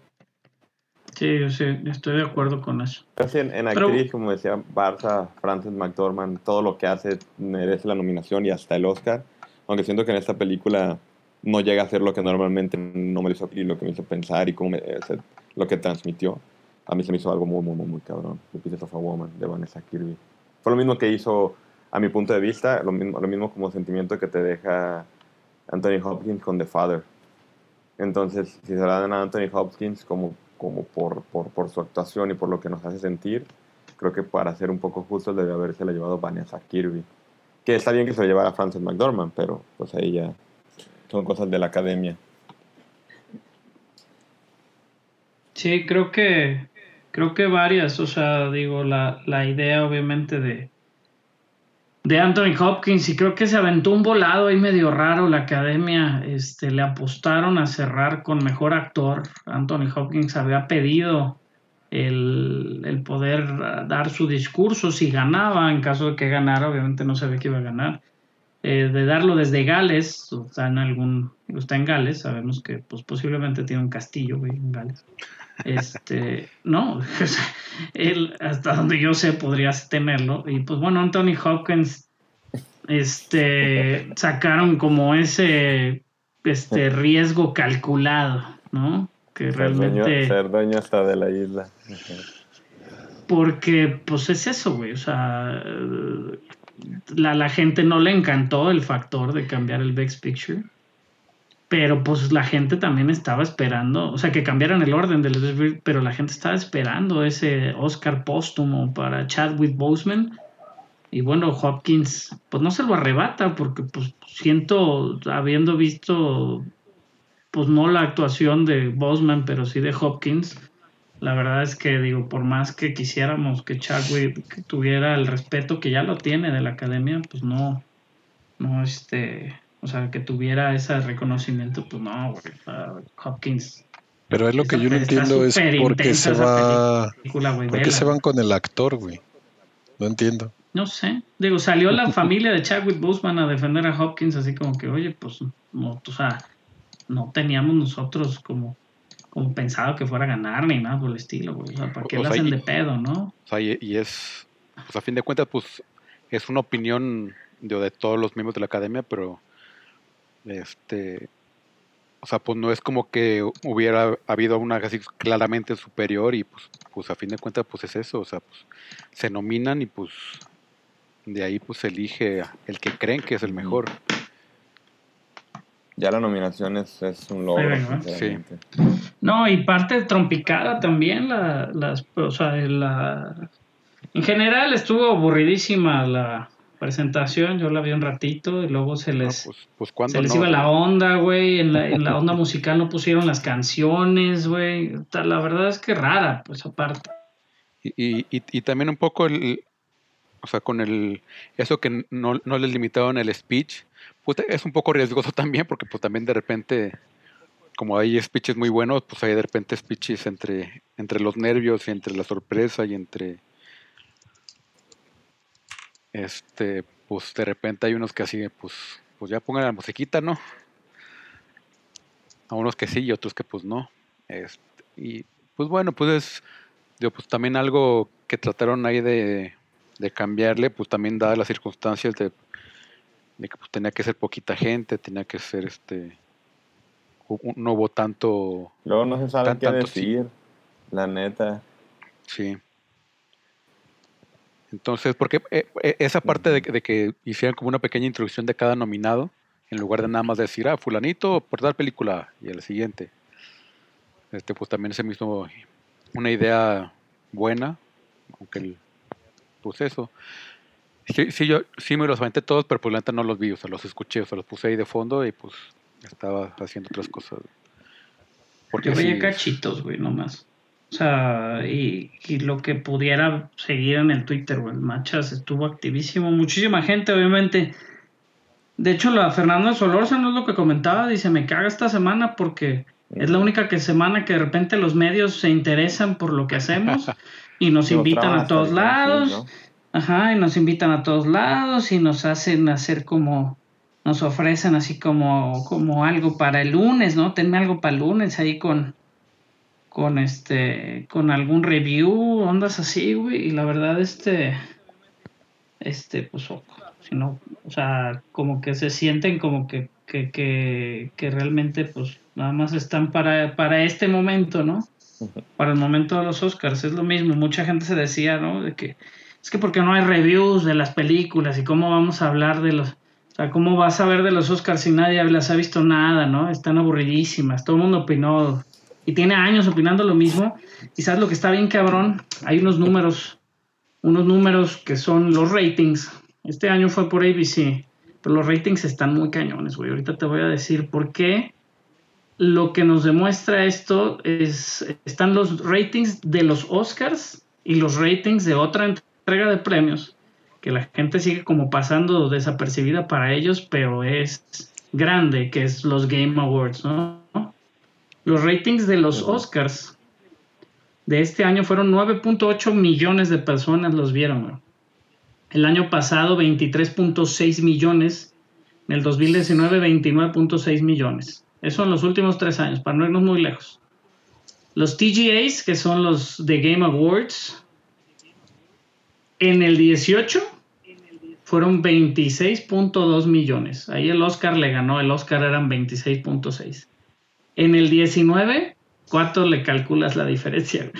Sí, yo sí, estoy de acuerdo con eso. En, en Pero- actriz, como decía Barça, Frances McDormand, todo lo que hace merece la nominación y hasta el Oscar. Aunque siento que en esta película no llega a ser lo que normalmente no me hizo y lo que me hizo pensar y cómo me- o sea, lo que transmitió. A mí se me hizo algo muy, muy, muy, muy cabrón. The Pieces of a Woman de Vanessa Kirby. Fue lo mismo que hizo, a mi punto de vista, lo mismo, lo mismo como sentimiento que te deja Anthony Hopkins con The Father. Entonces, si se la dan a Anthony Hopkins como, como por, por, por su actuación y por lo que nos hace sentir, creo que para ser un poco justo debe haberse la llevado Vanessa Kirby. Que está bien que se lo llevara Frances McDormand, pero pues ahí ya son cosas de la academia. Sí, creo que creo que varias, o sea, digo, la, la idea obviamente de de Anthony Hopkins y creo que se aventó un volado ahí medio raro la academia, este le apostaron a cerrar con mejor actor. Anthony Hopkins había pedido el, el poder dar su discurso si ganaba, en caso de que ganara, obviamente no sabía que iba a ganar. eh, de darlo desde Gales, o está en algún, está en Gales, sabemos que pues posiblemente tiene un castillo güey, en Gales. Este, no, él, hasta donde yo sé, podrías tenerlo. Y pues bueno, Anthony Hopkins, este, sacaron como ese, este riesgo calculado, ¿no? Que Ser dueño, realmente, ser dueño hasta de la isla. porque pues es eso, güey, o sea, la, la gente no le encantó el factor de cambiar el Best Picture. Pero pues la gente también estaba esperando, o sea, que cambiaran el orden del pero la gente estaba esperando ese Oscar póstumo para Chadwick Boseman. Y bueno, Hopkins, pues no se lo arrebata, porque pues siento, habiendo visto, pues no la actuación de Boseman, pero sí de Hopkins, la verdad es que digo, por más que quisiéramos que Chadwick tuviera el respeto que ya lo tiene de la academia, pues no, no este, o sea, que tuviera ese reconocimiento, pues no, güey, Hopkins. Pero es lo que yo no entiendo es súper por qué intensa se va, película, güey, se van con el actor, güey. No entiendo. No sé, digo, salió la familia de Chadwick Boseman a defender a Hopkins, así como que, oye, pues, no, o sea, no teníamos nosotros como, como pensado que fuera a ganar ni nada por el estilo, güey. O sea, ¿para qué O sea, hacen y- de pedo, no? O sea, y, y es, pues a fin de cuentas, pues es una opinión de, de todos los miembros de la academia, pero este, o sea, pues no es como que hubiera habido una casi claramente superior y pues, pues a fin de cuentas, pues es eso, o sea, pues se nominan y pues de ahí pues se elige el que creen que es el mejor. Ya la nominación es, es un logro, sinceramente. No, y parte de trompicada también, la, las, o sea, la, en general estuvo aburridísima la presentación, yo la vi un ratito y luego se No, les... pues, pues Se les no, iba la onda, güey. En la, en la onda musical no pusieron las canciones, güey. La verdad es que rara, pues aparte. Y, y, y- y también un poco el, o sea, con el, eso que no, no les limitaron el speech, pues es un poco riesgoso también, porque pues también de repente, como hay speeches muy buenos, pues hay de repente speeches entre, entre los nervios y entre la sorpresa y entre, este, pues de repente hay unos que así, pues, pues ya pongan la musiquita, ¿no? A unos que sí y otros que pues no. Este, Y pues bueno, pues es digo, pues también algo que trataron ahí de, de cambiarle, pues también dadas las circunstancias de, de que pues, tenía que ser poquita gente, tenía que ser este un- no hubo tanto Luego no se sabe Tan- qué tanto sí. decir, la neta. Sí. Entonces, porque eh, eh, esa parte de, que- de que hicieran como una pequeña introducción de cada nominado, en lugar de nada más decir, ah, fulanito por tal película y el siguiente. Este, pues también se me hizo una idea buena, aunque el, pues eso. Sí, sí, yo sí me los aventé todos, pero pues la neta no los vi, o sea, los escuché, o sea, los puse ahí de fondo y pues estaba haciendo otras cosas. Porque Yo veía sí, cachitos, güey, nomás. O sea, y, y lo que pudiera seguir en el Twitter, güey. El Machas estuvo activísimo. Muchísima gente, obviamente. De hecho, la Fernanda Solórzano es lo que comentaba. Dice, me caga esta semana porque es la única que semana que de repente los medios se interesan por lo que hacemos y nos invitan a todos lados. Ajá, y nos invitan a todos lados y nos hacen hacer como, nos ofrecen así como, como algo para el lunes, ¿no? Tenme algo para el lunes ahí con, con este, con algún review, ondas así, güey, y la verdad, este, este, pues, o, si no, o sea, como que se sienten como que, que, que, que realmente, pues, nada más están para, para este momento, ¿no? Para el momento de los Oscars, es lo mismo, mucha gente se decía, ¿no? De que, es que porque no hay reviews de las películas y cómo vamos a hablar de los... O sea, ¿cómo vas a ver de los Oscars si nadie las ha visto nada, ¿no? Están aburridísimas, todo el mundo opinó y tiene años opinando lo mismo. Sabes lo que está bien cabrón, hay unos números, unos números que son los ratings. Este año fue por ABC, pero los ratings están muy cañones, güey. Ahorita te voy a decir por qué. Lo que nos demuestra esto es, están los ratings de los Oscars y los ratings de otra entrega de premios que la gente sigue como pasando desapercibida para ellos, pero es grande, que es los Game Awards, ¿no? Los ratings de los Oscars de este año fueron 9.8 millones de personas los vieron. El año pasado 23.6 millones, en el 2019 29.6 millones. Eso en los últimos tres años, para no irnos muy lejos. Los TGAs, que son los The Game Awards, en el 18 fueron 26.2 millones. Ahí el Oscar le ganó, el Oscar eran 26.6. En el 19, ¿cuánto le calculas la diferencia?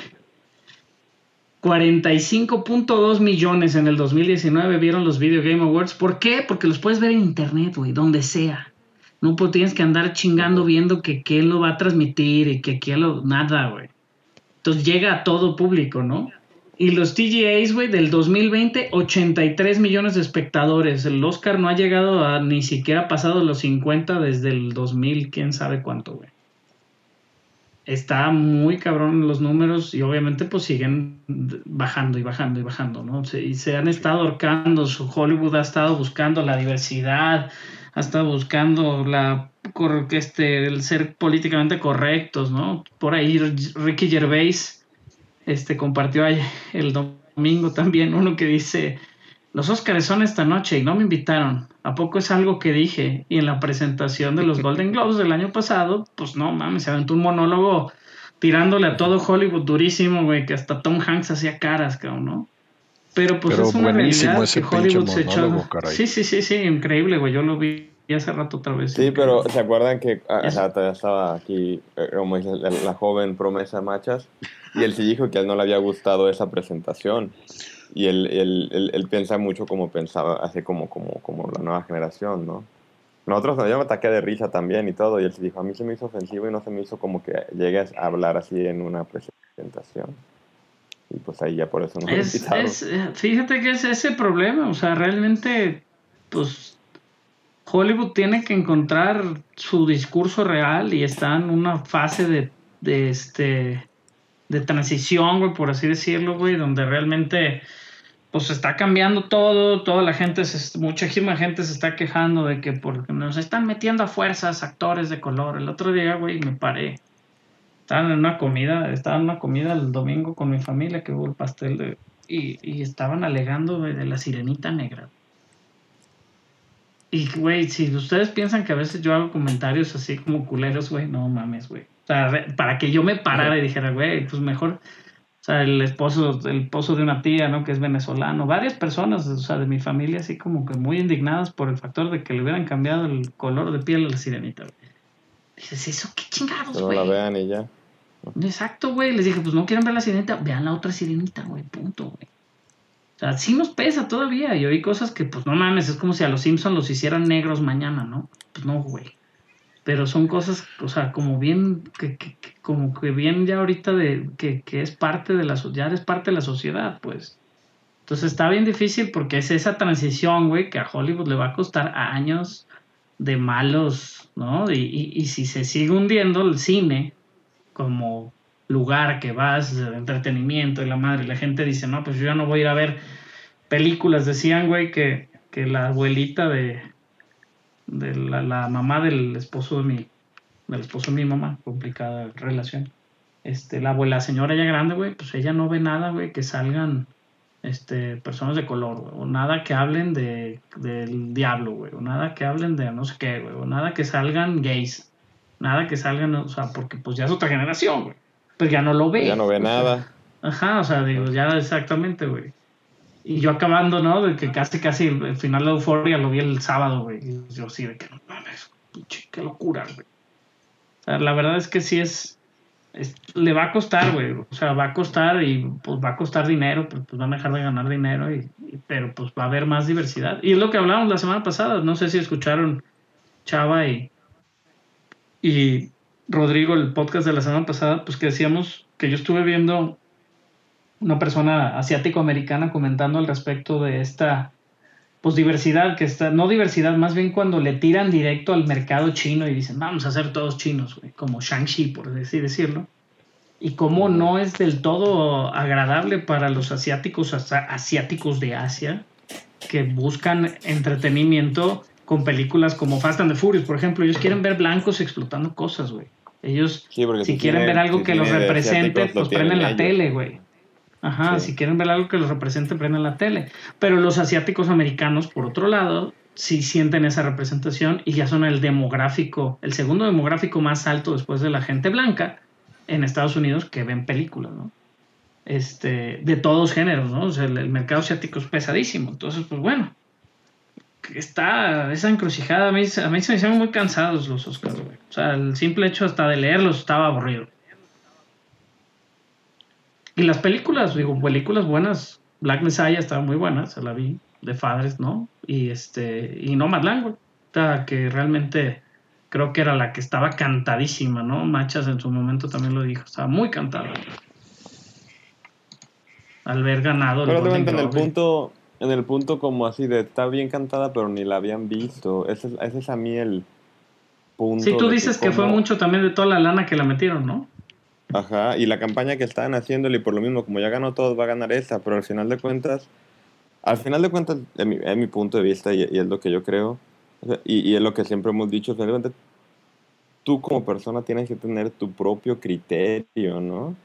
45.2 millones en el 2019 vieron los Video Game Awards. ¿Por qué? Porque los puedes ver en internet, güey, donde sea. No pues, tienes que andar chingando viendo que quién lo va a transmitir y que quién lo... Nada, güey. Entonces llega a todo público, ¿no? Y los TGAs, güey, del 2020, 83 millones de espectadores. El Oscar no ha llegado a ni siquiera pasado los 50 desde el 2000, quién sabe cuánto, güey. Está muy cabrón los números y obviamente pues siguen bajando y bajando y bajando, ¿no? Se- y se han estado ahorcando, Hollywood ha estado buscando la diversidad, ha estado buscando la este, el ser políticamente correctos, ¿no? Por ahí Ricky Gervais este compartió ahí el domingo también uno que dice los Óscares son esta noche y no me invitaron. ¿A poco es algo que dije? Y en la presentación de los Golden Globes del año pasado, pues no mames, se aventó un monólogo tirándole a todo Hollywood durísimo, güey, que hasta Tom Hanks hacía caras, cabrón, ¿no? Pero pues Pero es una realidad que Hollywood se echó. caray. Sí, sí, sí, sí, increíble, güey. Yo lo vi hace rato otra vez. Sí, pero ¿se acuerdan que ah, o sea, estaba aquí, eh, como dices, la, la joven promesa Machas? Y él sí dijo que a él no le había gustado esa presentación. Y él, él, él, él piensa mucho como pensaba, así como, como, como la nueva generación, ¿no? Nosotros, yo me ataqué de risa también y todo, y él se dijo, a mí se me hizo ofensivo y no se me hizo como que llegues a hablar así en una presentación. Y pues ahí ya por eso no Es, es, eh, fíjate que es ese problema, o sea, realmente, pues, Hollywood tiene que encontrar su discurso real y está en una fase de, de este, de transición, güey, por así decirlo, güey, donde realmente, pues, está cambiando todo, toda la gente, se, muchísima gente se está quejando de que porque nos están metiendo a fuerzas actores de color. El otro día, güey, me paré. Estaban en una comida, estaba en una comida el domingo con mi familia que hubo el pastel de, y, y estaban alegando güey, de la sirenita negra. Y güey, si ustedes piensan que a veces yo hago comentarios así como culeros, güey, no mames, güey. Sea, para que yo me parara y dijera, güey, pues mejor. O sea, el esposo, el esposo de una tía, ¿no? Que es venezolano. Varias personas, o sea, de mi familia, así como que muy indignadas por el factor de que le hubieran cambiado el color de piel a la sirenita, güey. Dices, ¿eso qué chingados, Que no güey? la vean y ya. Exacto, güey. Les dije, pues no quieren ver la sirenita, vean la otra sirenita, güey, punto, güey. O sea, sí nos pesa todavía. Y oí cosas que, pues no mames, es como si a los Simpsons los hicieran negros mañana, ¿no? Pues no, güey. Pero son cosas, o sea, como bien, que, que- como que bien ya ahorita de, que, que es parte de la, ya parte de la sociedad, pues. Entonces está bien difícil porque es esa transición, güey, que a Hollywood le va a costar años de malos, ¿no? Y, y, si se sigue hundiendo el cine como lugar que vas de entretenimiento y la madre, la gente dice, no, pues yo ya no voy a ir a ver películas. Decían, güey, que, que la abuelita de, de la, la mamá del esposo de mi, del esposo de mi mamá, complicada relación. Este, la abuela, señora ya grande, güey, pues ella no ve nada, güey, que salgan este, personas de color, o nada que hablen de, del diablo, güey, o nada que hablen de no sé qué, güey, o nada que salgan gays, nada que salgan, o sea, porque pues ya es otra generación, güey, pues ya no lo ve. Ya no ve sea, nada. Ajá, o sea, digo, ya exactamente, güey. Y yo acabando, ¿no? De que casi, casi el, final de Euphoria lo vi el sábado, güey. Y yo sí, de que no mames, pinche, qué locura, güey. O sea, la verdad es que sí es, es- le va a costar, güey. O sea, va a costar y pues va a costar dinero, pues, pues van a dejar de ganar dinero, y- pero pues va a haber más diversidad. Y es lo que hablábamos la semana pasada. No sé si escucharon Chava y, y Rodrigo, el podcast de la semana pasada, pues que decíamos que yo estuve viendo una persona asiático-americana comentando al respecto de esta pues diversidad que está, no diversidad, más bien cuando le tiran directo al mercado chino y dicen, vamos a ser todos chinos, güey, como Shang-Chi, por así decirlo. Y cómo no es del todo agradable para los asiáticos, hasta asiáticos de Asia, que buscan entretenimiento con películas como Fast and the Furious, por ejemplo. Ellos quieren ver blancos explotando cosas, güey. Ellos, Sí, si quieren ver algo si que los represente, asiáticos, lo pues prenden la ellos. tele, güey. Ajá, Sí. si quieren ver algo que los represente, prenden la tele. Pero los asiáticos americanos, por otro lado, sí sienten esa representación y ya son el demográfico, el segundo demográfico más alto después de la gente blanca en Estados Unidos que ven películas, ¿no? Este, de todos géneros, ¿no? O sea, el, el mercado asiático es pesadísimo. Entonces, pues bueno, está esa encrucijada. A mí, a mí se me hicieron muy cansados los Oscars, güey. O sea, el simple hecho hasta de leerlos estaba aburrido. Y las películas, digo, películas buenas. Black Messiah estaba muy buena, se la vi, de Fathers, ¿no? Y este, y Nomadland, güey, ta- que realmente creo que era la que estaba cantadísima, ¿no? Machas en su momento también lo dijo, estaba muy cantada. Al ver ganado. el Golden en el punto, en el punto como así de está bien cantada, pero ni la habían visto. Ese es, ese es a mí el punto. Sí, tú dices que fue mucho también de toda la lana que la metieron, ¿no? Ajá, y la campaña que estaban haciéndole, y por lo mismo, como ya ganó todos, va a ganar esta, pero al final de cuentas, al final de cuentas, es mi, es mi punto de vista y, y es lo que yo creo, y, y es lo que siempre hemos dicho, al final de cuentas, tú como persona tienes que tener tu propio criterio, ¿no?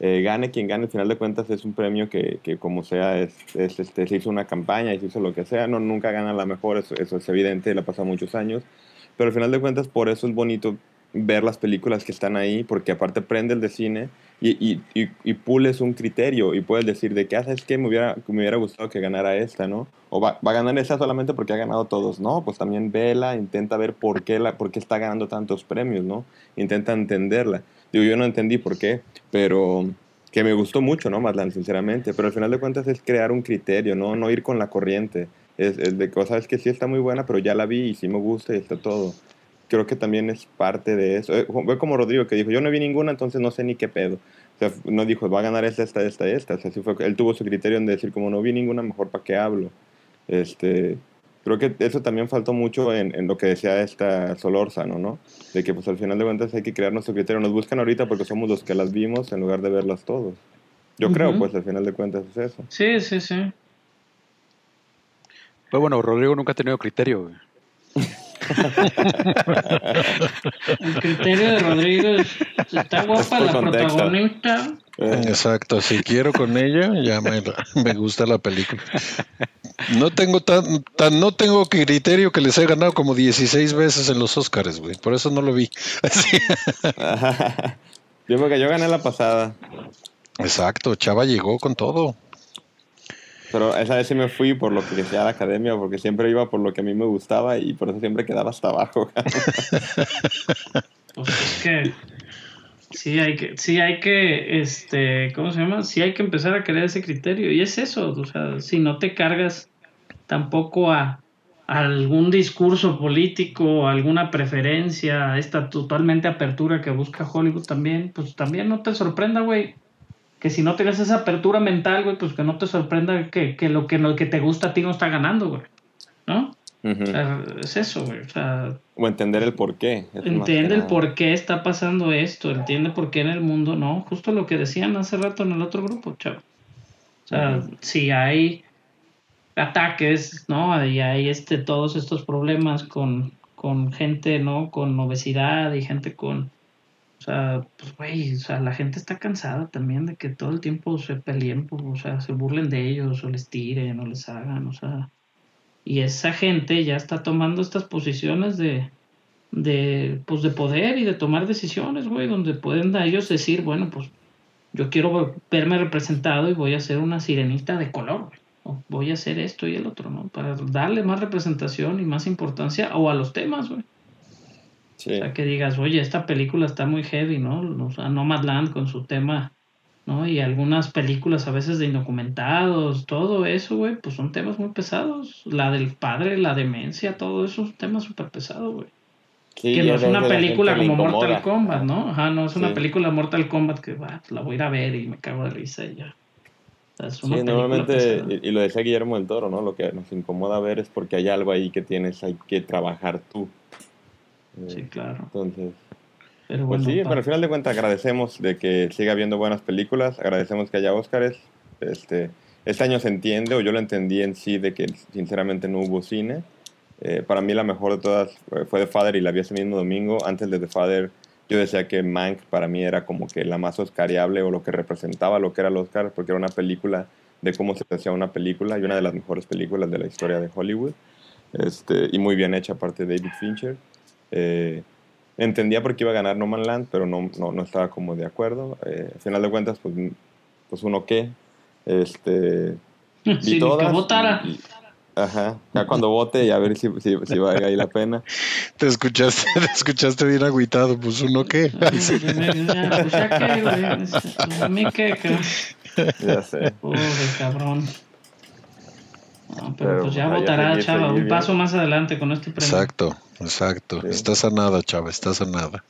Eh, gane quien gane, al final de cuentas es un premio que, que como sea, es, es, este, se hizo una campaña y se hizo lo que sea, no, nunca gana la mejor, eso, eso es evidente, la pasa muchos años, pero al final de cuentas por eso es bonito ver las películas que están ahí, porque aparte prende el de cine y, y, y, pules un criterio y puedes decir de que haces que me hubiera, me hubiera gustado que ganara esta, ¿no? O va, va a ganar esta solamente porque ha ganado todos, ¿no? Pues también vela, intenta ver por qué, la, por qué está ganando tantos premios, ¿no? Intenta entenderla. Digo, yo no entendí por qué, pero que me gustó mucho, ¿no? Madland, sinceramente, pero al final de cuentas es crear un criterio, ¿no? No ir con la corriente. Es, es de cosas que sí está muy buena, pero ya la vi y sí me gusta y está todo creo que también es parte de eso. Eh, Fue como Rodrigo que dijo, yo no vi ninguna, entonces no sé ni qué pedo. O sea, no dijo, va a ganar esta, esta, esta, esta. O sea, sí fue, él tuvo su criterio en decir, como no vi ninguna, mejor para qué hablo. Este, creo que eso también faltó mucho en, en lo que decía esta Solórzano, ¿no? De que pues al final de cuentas hay que crear nuestro criterio. Nos buscan ahorita porque somos los que las vimos en lugar de verlas todos. Yo creo, pues al final de cuentas es eso. Sí, sí, sí. Pues bueno, Rodrigo nunca ha tenido criterio. güey. El criterio de Rodrigo es, está guapa la contexto. protagonista. Eh, Exacto, si quiero con ella, ya me, me gusta la película. No tengo tan, tan no tengo criterio que les he ganado como 16 veces en los Oscars, güey. Por eso no lo vi. Así. Yo porque yo gané la pasada, Exacto, Chava llegó con todo. Pero esa vez sí me fui por lo que decía la academia, porque siempre iba por lo que a mí me gustaba y por eso siempre quedaba hasta abajo. Pues es que sí hay que, sí hay que, este, ¿cómo se llama? Sí hay que empezar a crear ese criterio. Y es eso, o sea, si no te cargas tampoco a, algún discurso político, alguna preferencia, esta totalmente apertura que busca Hollywood también, pues también no te sorprenda, güey. Que si no tienes esa apertura mental, güey, pues que no te sorprenda que, que lo que, lo que te gusta a ti no está ganando, güey. ¿No? O sea, es eso, güey. O sea, O entender el por qué. Entiende el por qué está pasando esto, entiende por qué en el mundo no, justo lo que decían hace rato en el otro grupo, chavo. O sea, si hay ataques, ¿no? Y hay este, todos estos problemas con, con gente, ¿no? Con obesidad y gente con... O sea, pues, güey, o sea, la gente está cansada también de que todo el tiempo se peleen, o sea, se burlen de ellos o les tiren o les hagan, o sea... Y esa gente ya está tomando estas posiciones de, de, pues de poder y de tomar decisiones, güey, donde pueden a ellos decir, bueno, pues yo quiero verme representado y voy a ser una sirenita de color, güey. O voy a hacer esto y el otro, ¿no? Para darle más representación y más importancia o a los temas, güey. Sí. O sea, que digas, oye, esta película está muy heavy, ¿no? O sea, Nomadland con su tema, ¿no? Y algunas películas a veces de indocumentados, todo eso, güey, pues son temas muy pesados. La del padre, la demencia, todo eso es un tema súper pesado, güey. Sí, que no es una película como. Mortal Kombat, ¿no? Ajá, no es una Sí. película Mortal Kombat que, va, pues, la voy a ir a ver y me cago de risa y ya. O sea, es una Sí, normalmente, y lo decía Guillermo del Toro, ¿no? Lo que nos incomoda ver es porque hay algo ahí que tienes, hay que trabajar tú. Eh, Sí, claro. Entonces, Pero pues bueno, sí, pa- pero al final de cuentas agradecemos de que siga habiendo buenas películas, agradecemos que haya Óscares. Este, este año se entiende, o yo lo entendí en sí, de que sinceramente no hubo cine. Eh, para mí la mejor de todas fue- fue The Father y la vi ese mismo domingo. Antes de The Father yo decía que Mank para mí era como que la más oscariable o lo que representaba lo que era el Oscar, porque era una película de cómo se hacía una película y una de las mejores películas de la historia de Hollywood. Este, y muy bien hecha aparte de David Fincher. Eh, entendía por qué iba a ganar No Man Land, pero no, no, no estaba como de acuerdo. Eh, al final de cuentas, pues, pues uno qué. Este, vi Sí, que votara. y- ajá, ya cuando vote y a ver si, si, si valga ahí la pena. Te escuchaste, te escuchaste bien agüitado, pues uno qué. Ya sé. Pobre cabrón. No, pero, Pero, pues ya a votará, chava. Un bien. paso más adelante con este premio. Exacto, exacto. Sí. Está sanada, chava, está sanada.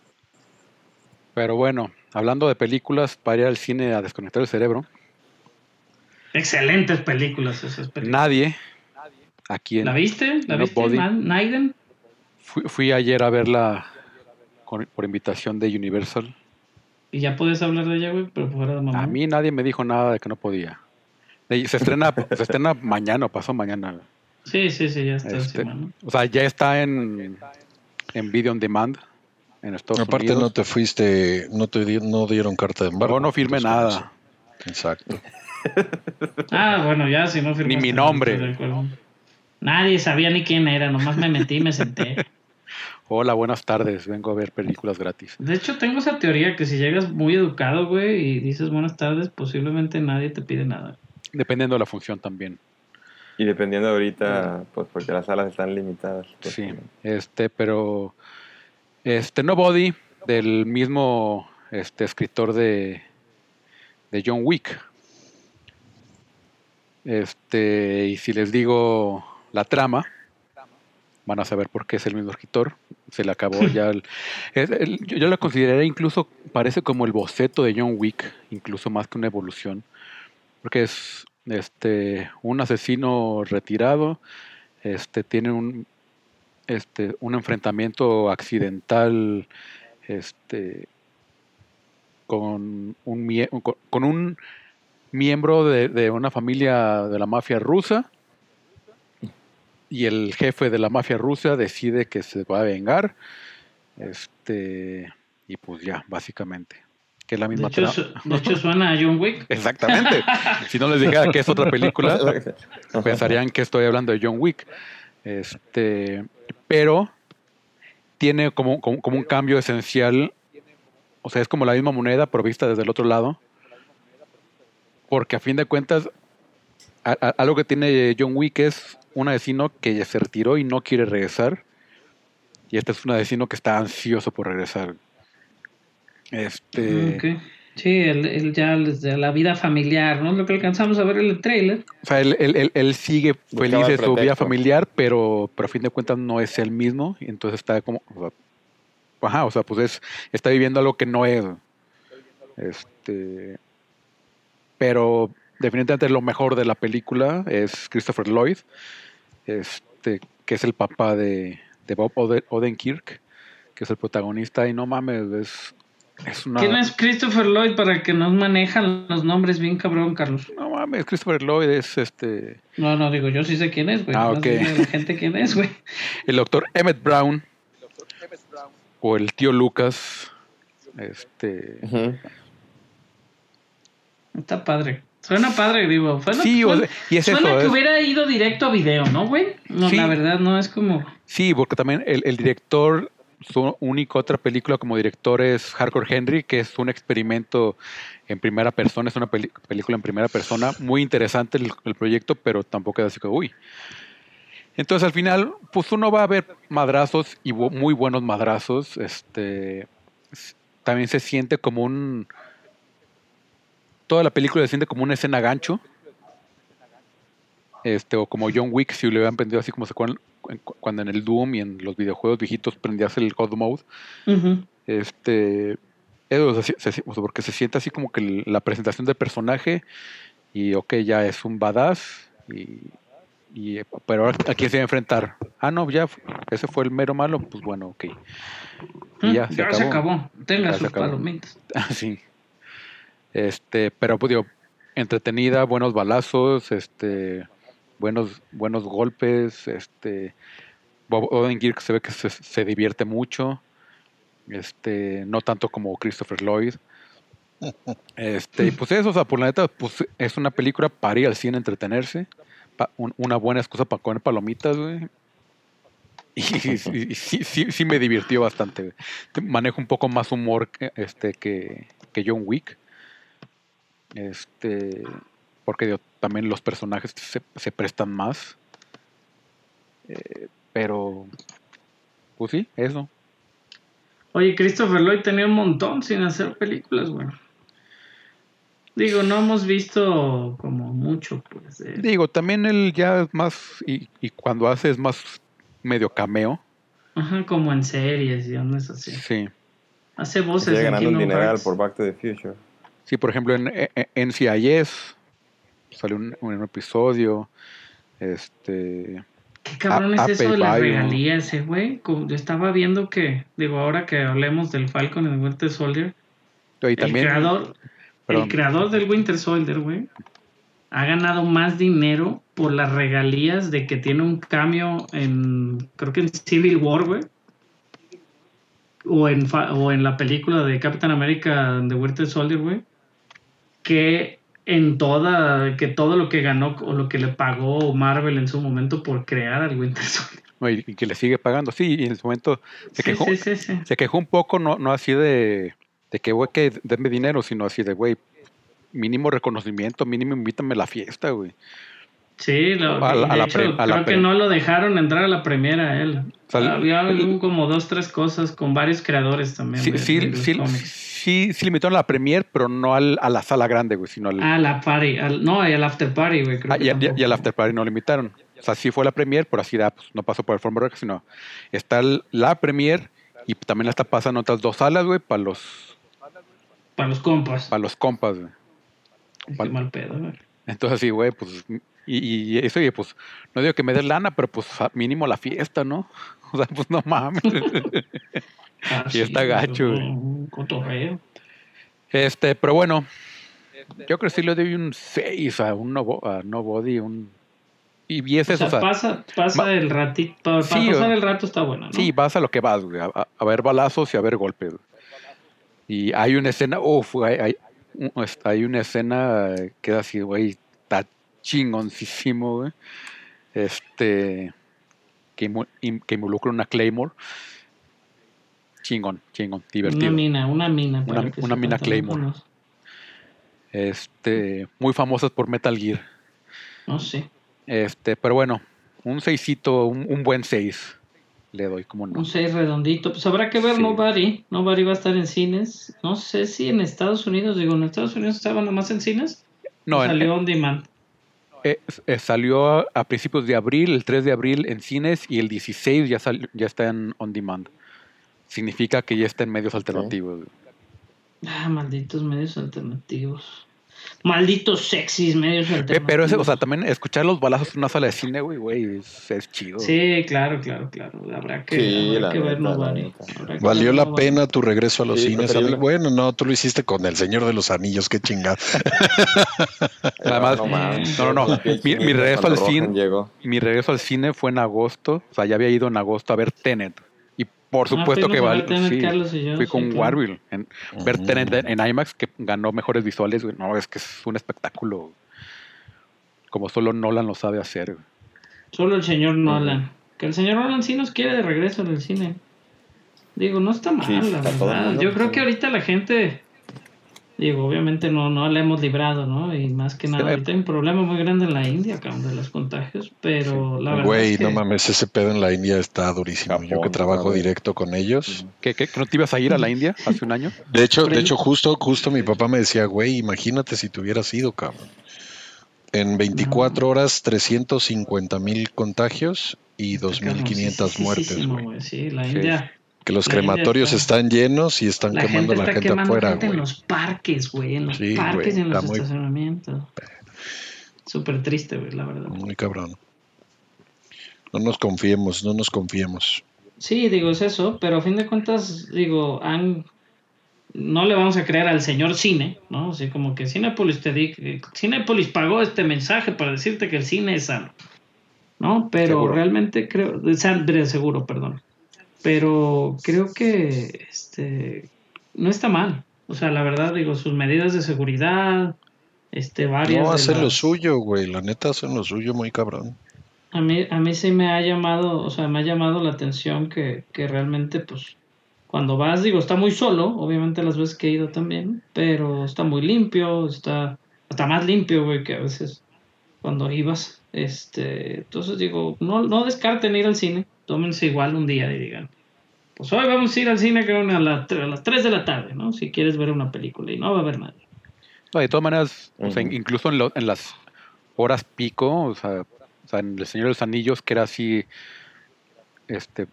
Pero bueno, hablando de películas, para ir al cine a desconectar el cerebro, Excelentes películas esas películas. nadie aquí en... ¿La viste? ¿La No viste? Naiden? Fui, fui ayer a verla con- por invitación de Universal. Y ya puedes hablar de ella, güey, pero fuera de mamá. A mí nadie me dijo nada de que no podía. Se estrena, se estrena mañana o pasó mañana. Sí, sí, sí, ya está Este, encima, ¿no? o sea, ya está en, en video on demand en Estados Aparte Unidos. no te fuiste, no te di- no dieron carta de embargo. Yo no firmé nada. Exacto. Ah, bueno, ya si no firmaste. Ni mi nombre. Nadie sabía ni quién era, nomás me metí y me senté. Hola, buenas tardes. Vengo a ver películas gratis. De hecho, tengo esa teoría que si llegas muy educado, güey, y dices buenas tardes, posiblemente nadie te pide nada. Dependiendo de la función también. Y dependiendo de ahorita, pues porque las salas están limitadas. pues, Sí. Este, pero este Nobody del mismo este escritor de de John Wick. Este, y si les digo la trama, van a saber por qué es el mismo escritor. Se le acabó ya el- yo, yo la consideraría incluso, parece como el boceto de John Wick, incluso más que una evolución. Porque es este un asesino retirado, este tiene un este un enfrentamiento accidental este con un con un miembro de, de una familia de la mafia rusa y el jefe de la mafia rusa decide que se va a vengar. Este, y pues ya, básicamente. Que es la De misma hecho, trama. su- de hecho, suena a John Wick. Exactamente. si no les dijera que es otra película, pensarían que estoy hablando de John Wick. Este, pero tiene como, como, como un cambio esencial. O sea, es como la misma moneda, pero vista desde el otro lado. Porque a fin de cuentas, a- a- algo que tiene John Wick es un asesino que ya se retiró y no quiere regresar. Y este es un asesino que está ansioso por regresar. Este. Ok. Sí, él, él ya desde la vida familiar, ¿no? Lo que alcanzamos a ver en el trailer. O sea, él, él- él- él sigue feliz de el su vida familiar, pero, pero a fin de cuentas no es el mismo. Y entonces está como. o sea, ajá, o sea, pues es, está viviendo algo que no es. Este. Pero definitivamente lo mejor de la película es Christopher Lloyd, este, que es el papá de, de Bob Ode- Odenkirk, que es el protagonista. Y no mames, es, es una. ¿Quién es Christopher Lloyd para que nos manejan los nombres bien cabrón, Carlos? No mames, Christopher Lloyd es este. No, no, digo, yo sí sé quién es, güey. Ah, Más ok. dile a la gente quién es, güey. el doctor Emmett Brown o el tío Lucas este. Está padre. Suena padre, digo. Suena, Sí, o suena- sea, y es suena eso, que es- hubiera ido directo a video, ¿no, güey? No, Sí. la verdad, no es como... sí porque también el, el director su única otra película como director es Hardcore Henry que es un experimento en primera persona es una película en primera persona muy interesante el, proyecto pero tampoco es así que uy entonces al final pues uno va a ver madrazos y muy buenos madrazos este también se siente como un toda la película se siente como una escena gancho este o como John Wick si le hubieran prendido así como se acuerdan cuando en el Doom y en los videojuegos viejitos prendías el God Mode este eso, o sea, se- se- o sea, porque se siente así como que la presentación del personaje y ok ya es un badass y, y, eh, pero ahora a quién se va a enfrentar ah no ya ese fue el mero malo pues bueno ok y ya, se, acabó. Tenga Ya se sus acabó. palomitas. sí este pero pues digo entretenida buenos balazos este buenos buenos golpes este Bob Odenkirk se ve que se, se divierte mucho este no tanto como Christopher Lloyd. Este y pues eso o sea por la neta pues es una película para ir al cine a entretenerse pa- un- una buena excusa para comer palomitas güey. Y, y- y sí, sí, sí me divirtió bastante manejo un poco más humor que, este que, que John Wick. Este porque digo, también los personajes se, se prestan más Eh, pero pues sí eso Oye, Christopher Lloyd tenía un montón sin hacer películas, güey. Digo, no hemos visto como mucho, pues. de- Digo, también él ya es más, y, y cuando hace es más medio cameo. Ajá, como en series y ondas así. Sí. Hace voces Sigue en ganando un dineral Hearts. por Back to the Future. Sí, por ejemplo, en, en, en NCIS salió un, un episodio. Este. ¿Qué cabrón A- es eso de las regalías, eh, güey? Yo estaba viendo que, digo, ahora que hablemos del Falcon del Winter Soldier, Y también. el creador, perdón. el creador del Winter Soldier, güey, ha ganado más dinero por las regalías de que tiene un cambio en, creo que en Civil War, güey. O en, fa- o en la película de Captain America de Winter Soldier, güey. Que en toda, que todo lo que ganó o lo que le pagó Marvel en su momento por crear al Winter Soldier. y, que le sigue pagando. Sí, y en su momento se Sí, quejó, sí, sí, sí. se quejó un poco, no, no así de, de que, güey, que denme dinero, sino así de, güey, mínimo reconocimiento, mínimo invítame a la fiesta, güey. Sí, lo- A la- de a la hecho, pre- a la creo que no lo dejaron entrar a la premiera a él. sea, Había el- como dos, tres cosas con varios creadores también. Sí, de- sí, de sí. Sí, sí limitaron la premier, pero no al, a la sala grande, güey, sino al, Ah, la party. al- no, y al after party, güey. creo Ah, que y, y- y al after party no lo invitaron. O sea, sí fue la premier, pero así da, pues, no pasó por el forma Rec, sino está el- la premier y también la está pasando otras dos salas, güey, para los, Para los compas. para los compas, güey. Mal pedo, güey. Entonces, sí, güey, pues, y, y eso, y pues, no digo que me des lana, pero pues a- mínimo la fiesta, ¿no? O sea, pues no mames. Ah, Sí, está gacho, güey. Un cotorreo. este, pero bueno, yo creo que sí le doy un 6 a un no, Bo- a no body, un Y, y es O eso, o sea, pasa, pasa va- el ratito, para, Sí, pasar el rato está bueno, ¿no? Sí, vas a lo que vas, güey, a, a- ver balazos y a ver golpes. Y hay una escena, uff, hay, hay, hay una escena que es así, güey, está chingoncísimo, güey. Este, que, que involucra una Claymore. Chingón, chingón, divertido. Una mina, una mina. Una- una mina Claymore. Este, muy famosas por Metal Gear. No sé. Este, pero bueno, un seisito, un, un buen seis. Le doy, como no. Un 6 redondito. Pues habrá que ver Sí. Nobody. Nobody va a estar en cines. No sé si en Estados Unidos, digo, en Estados Unidos estaba nomás en cines. No, ¿O en- salió on demand. Eh, eh, salió a, a principios de abril, el 3 de abril en cines y el 16 ya, sal- ya está en on demand. Significa que ya está en medios alternativos. Ah, malditos medios alternativos. Malditos sexys medios Eh, alternativos. pero ese, o sea, también escuchar los balazos en una sala de cine, güey, güey, es, es chido. Sí, claro, claro, claro. Habrá que, Sí, habrá que ver neta, la Nobody. neta. Habrá que ¿Valió la pena tu regreso a los Sí, cines? Bueno, no, tú lo hiciste con El Señor de los Anillos, qué chingada. Además, no, no, no, no. Mi- regreso al cine-. Mi regreso al cine fue en agosto, o sea, ya había ido en agosto a ver Tenet. Por Ah, supuesto que vale. sí, fui sí, con claro. Warville. En, Ver Tenet en, en IMAX, que ganó mejores visuales. No, es que es un espectáculo. Como solo Nolan lo sabe hacer. Solo el señor Nolan. Que el señor Nolan sí nos quiere de regreso en el cine. Digo, no está mal, Sí, la está verdad. Yo creo sí. que ahorita la gente, digo, obviamente no, no la hemos librado, ¿no? Y más que nada, ahorita hay un problema muy grande en la India, cabrón, de los contagios. Pero la verdad Güey, es que no mames, ese pedo en la India está durísimo. Yo que trabajo directo con ellos. ¿Qué, qué, que no te ibas a ir a la India hace un año? De hecho, de hecho, justo, justo mi papá me decía, güey, imagínate si te hubieras ido, cabrón. En 24 horas, 350 mil contagios y 2.500 muertes, güey. Sí, la Sí. India. Que los crematorios está- están llenos y están La quemando gente a la está gente quemando afuera, gente en los parques, güey. En los Sí, parques güey, y en los está muy- estacionamientos. Súper triste, güey, la verdad. Muy cabrón. No nos confiemos, no nos confiemos. Sí, digo, es eso, pero a fin de cuentas, digo, han... no le vamos a creer al señor cine, ¿no? Así como que Cinepolis te di... Cinepolis pagó este mensaje para decirte que el cine es sano, ¿no? Pero Seguro. realmente creo, de seguro, perdón. Pero creo que este no está mal. O sea, la verdad, digo, sus medidas de seguridad, este, varias. No hacen lo suyo, güey. La neta hacen lo suyo muy cabrón. a mí, a mí sí me ha llamado, o sea, me ha llamado la atención que, que realmente, pues, cuando vas, digo, está muy solo, obviamente las veces que he ido también, pero está muy limpio, está hasta más limpio, güey, que a veces cuando ibas. Este, entonces digo, no, no descarten ir al cine, tómense igual un día y digan, pues hoy vamos a ir al cine que a, la- a las 3 de la tarde, ¿no? Si quieres ver una película y no va a haber nadie. No, de todas maneras, o sea, Ujú. incluso en, lo- en las horas pico, o sea, o sea, en El Señor de los Anillos, que era así, este,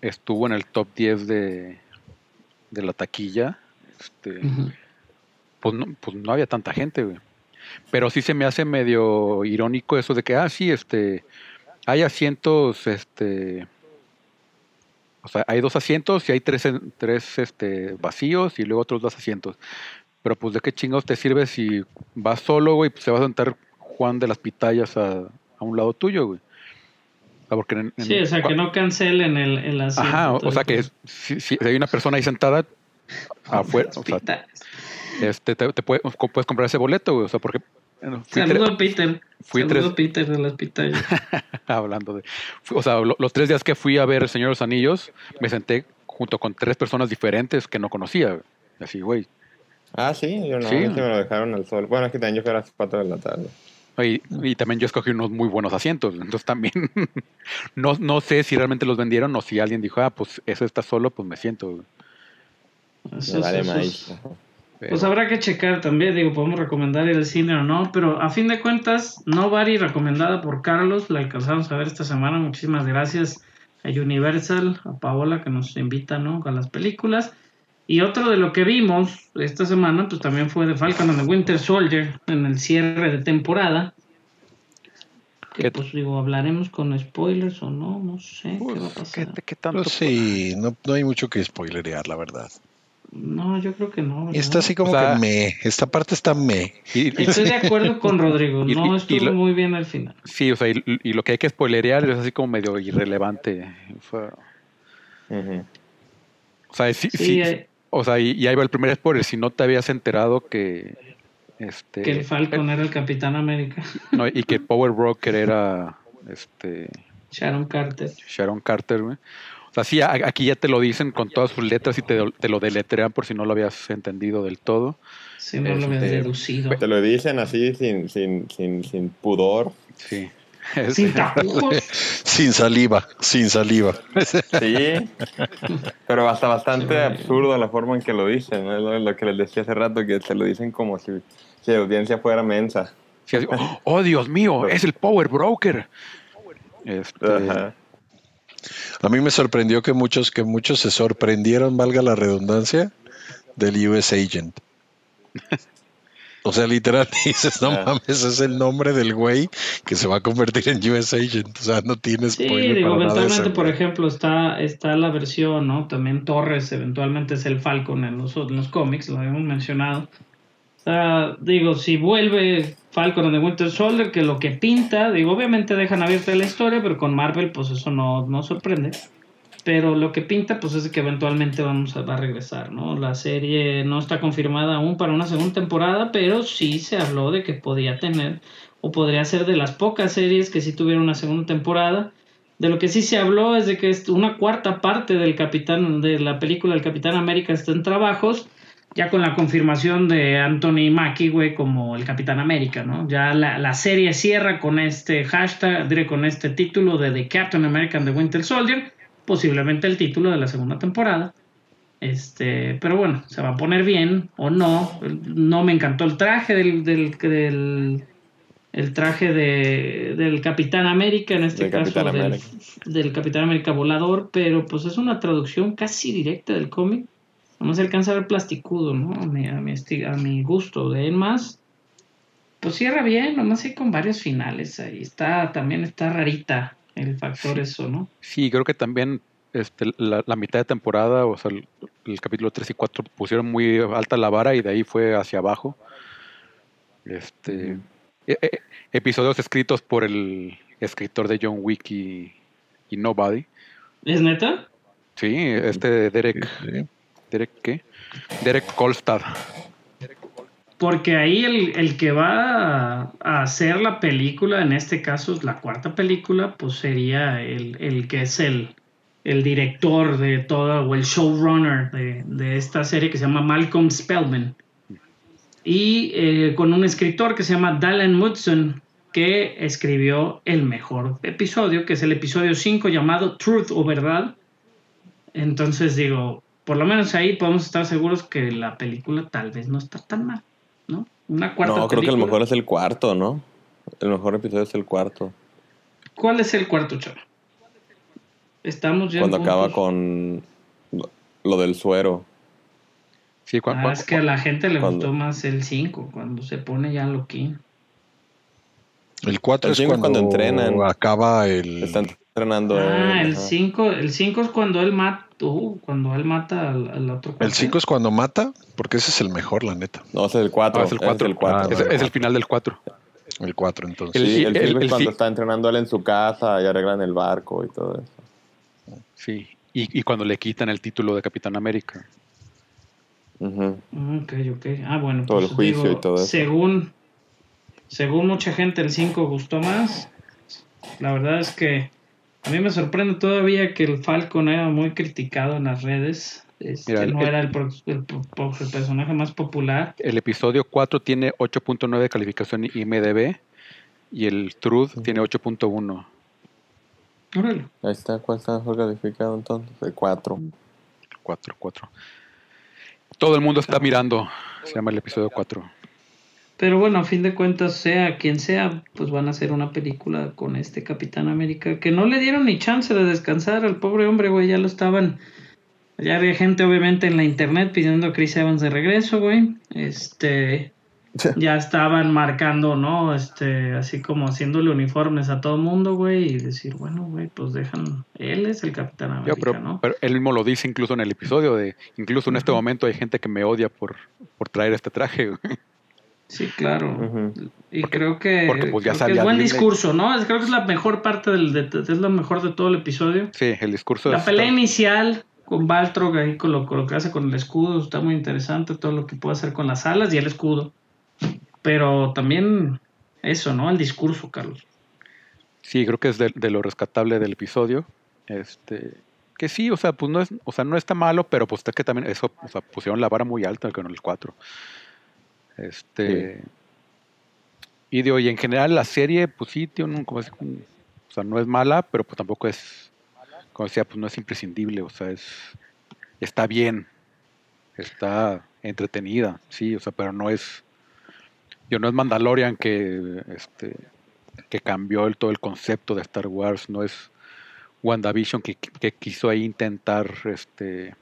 estuvo en el top 10 de, de la taquilla, este, pues, no, pues no había tanta gente, güey. Pero sí se me hace medio irónico eso de que, ah, sí, este, hay asientos, este, o sea, hay dos asientos y hay tres, tres este, vacíos y luego otros dos asientos. Pero pues de qué chingados te sirve si vas solo, güey, pues se va a sentar Juan de las Pitayas a, a un lado tuyo, güey. O sea, porque en- en- Sí, o sea, que no cancelen el, el asiento. Ajá, o, o sea que si, si hay una persona ahí sentada afuera, o sea, este, te, te puede- puedes comprar ese boleto, güey, o sea, porque bueno, Saludo a Peter. fui Saludo tres- a Peter de las pitayas. hablando de, o sea, lo- los tres días que fui a ver El Señor de los Anillos, me senté junto con tres personas diferentes que no conocía, así, güey. Ah, sí, yo no, Sí. sí me lo dejaron al sol. Bueno, es que también yo fui a las 4 de la tarde. Y, y también yo escogí unos muy buenos asientos, entonces también no, no sé si realmente los vendieron o si alguien dijo, ah, pues ese está solo, pues me siento. Eso- Me vale eso- maíz. Pero- Pues habrá que checar también, digo, podemos recomendar al cine o no, pero a fin de cuentas, Nobody recomendada por Carlos, la alcanzamos a ver esta semana, muchísimas gracias a Universal, a Paola que nos invita, ¿no? A las películas. Y otro de lo que vimos esta semana, pues también fue de Falcon and the Winter Soldier en el cierre de temporada. Que ¿Qué- pues digo, hablaremos con spoilers o no, no sé qué va a ¿qué, pasar. qué tanto? Pues sí, no, no hay mucho que spoilerear, la verdad. No, yo creo que no. Está así como O sea- que me. Esta parte está me. Y, y- Estoy de acuerdo con Rodrigo. Y- No y- estuvo y lo- muy bien al final. sí, o sea, y, y lo que hay que spoilerear es así como medio irrelevante. O sea, sí, Sí, sí, eh, o sea, y, y ahí va el primer spoiler. Si no te habías enterado que este que el Falcon era el Capitán América. no, y que Power Broker era este Sharon Carter. Sharon Carter, güey. O sea, sí, aquí ya te lo dicen con todas sus letras y te, te lo deletrean por si no lo habías entendido del todo. Si no lo habías Este, deducido. Te lo dicen así sin, sin, sin, sin pudor. Sí. Sin tapujos. Sin saliva, sin saliva. Sí, pero hasta bastante absurdo la forma en que lo dicen. ¿no? Es lo, lo que les decía hace rato, que te lo dicen como si, si la audiencia fuera mensa. Sí, así, oh, oh, Dios mío, es el Power Broker. Este, Ajá. A mí me sorprendió que muchos, que muchos se sorprendieron, valga la redundancia, del US Agent. O sea, literal dices, no Ah. mames, es el nombre del güey que se va a convertir en US Agent. O sea, no tienes Sí, digo, eventualmente, por ejemplo, está, está la versión, ¿no? También Torres, eventualmente es el Falcon en los, en los cómics, lo habíamos mencionado. Sea, digo, si vuelve Falcon The Winter Soldier, que lo que pinta, digo, obviamente dejan abierta la historia, pero con Marvel, pues eso no, no sorprende. Pero lo que pinta, pues es de que eventualmente vamos a, va a regresar, ¿no? La serie no está confirmada aún para una segunda temporada, pero sí se habló de que podía tener, o podría ser de las pocas series que sí tuvieron una segunda temporada. De lo que sí se habló es de que una cuarta parte del Capitán, de la película del Capitán América está en trabajos, ya con la confirmación de Anthony Mackie, güey, como el Capitán América, ¿no? Ya la, la serie cierra con este hashtag, diré, con este título de The Captain American The Winter Soldier, posiblemente el título de la segunda temporada. Este, pero bueno, se va a poner bien o no. No me encantó el traje del, del, del- el traje de, del Capitán América, en este Del caso Capitán del, América. del Capitán América volador, pero pues es una traducción casi directa del cómic. No se alcanza a ver plasticudo, ¿no? A mi, a mi, esti- a mi gusto. De él más, pues cierra bien, nomás hay con varios finales ahí. Está, también está rarita el factor eso, ¿no? sí, creo que también este, la, la mitad de temporada, o sea, el, el capítulo 3 y 4 pusieron muy alta la vara y de ahí fue hacia abajo. Este, e- e- episodios escritos por el escritor de John Wick y, y Nobody. ¿Es neta? Sí, este Derek, Sí. Derek ¿qué? Derek Kolstad. Porque ahí el, el que va a, hacer la película, en este caso es la cuarta película, pues sería el, el que es el, el director de toda, o el showrunner de, de esta serie que se llama Malcolm Spellman. Y eh, con un escritor que se llama Dallin Mudson, que escribió el mejor episodio, que es el episodio 5 llamado Truth o Verdad. Entonces digo, por lo menos ahí podemos estar seguros que la película tal vez no está tan mal, ¿no? Una cuarta No, creo que el mejor es el cuarto, ¿no? El mejor episodio es el cuarto. ¿Cuál es el cuarto, chava? Estamos ya Cuando acaba con lo- del suero. Sí, cua- Ah, es que a la gente le cuando- gustó más el 5, cuando se pone ya loquín. El 4 El es cuando, cuando entrenan. acaba el. Están entrenando. Ah, el ajá. 5 el cinco es cuando él mata, uh, cuando él mata al, al otro. El cuate. 5 es cuando mata, porque ese es el mejor, la neta. No, ese es el 4. Ah, es el cuatro. Es el 4. Ah, es, es el final del 4. El 4, entonces. El- Sí, el, el- el cuando está entrenando él en su casa y arreglan el barco y todo eso. Sí. Y, y cuando le quitan el título de Capitán América. Ujú. Mm, Ok, ok. Ah, bueno. Todo el pues, juicio digo, y todo eso. Según, según mucha gente, el 5 gustó más. La verdad es que a mí me sorprende todavía que el Falcon era muy criticado en las redes. Este, Mira, no el- era el, el personaje más popular. El episodio 4 tiene 8.9 de calificación IMDB y el Truth tiene 8.1. Órale. Ahí está, ¿cuál está mejor calificado entonces? El 4. 4, 4. Todo el mundo está mirando. Se llama el episodio 4. Pero bueno, a fin de cuentas, sea quien sea, pues van a hacer una película con este Capitán América que no le dieron ni chance de descansar al pobre hombre, güey. Ya lo estaban. Ya había gente, obviamente, en la internet pidiendo a Chris Evans de regreso, güey. Este. ya estaban marcando, ¿no? Este, así como haciéndole uniformes a todo mundo, güey, y decir, bueno, güey, pues dejan, él es el Capitán América, Yo, pero, ¿no? pero él mismo lo dice incluso en el episodio de, incluso en este momento hay gente que me odia por, por traer este traje. güey. Sí, claro. Y Porque- creo que, porque, pues, ya creo que es buen discurso, ¿no? Creo que es la mejor parte del, de- es lo mejor de todo el episodio. Sí, el discurso La pelea inicial con Baltrog ahí con lo, con lo que hace con el escudo está muy interesante, todo lo que puede hacer con las alas y el escudo. Pero también eso, ¿no? El discurso, Carlos. Sí, creo que es de, de lo rescatable del episodio. Este, que sí, o sea, pues no es, o sea, no está malo, pero pues es que también eso, o sea, pusieron la vara muy alta con el 4. Este y digo, y en general la serie, pues sí, tiene un, como es, un- o sea, no es mala, pero pues tampoco es, como decía, pues no es imprescindible, o sea, es, está bien, está entretenida, sí, o sea, pero no es, yo no es Mandalorian que, este, que cambió el, todo el concepto de Star Wars, no es WandaVision que, que quiso ahí intentar este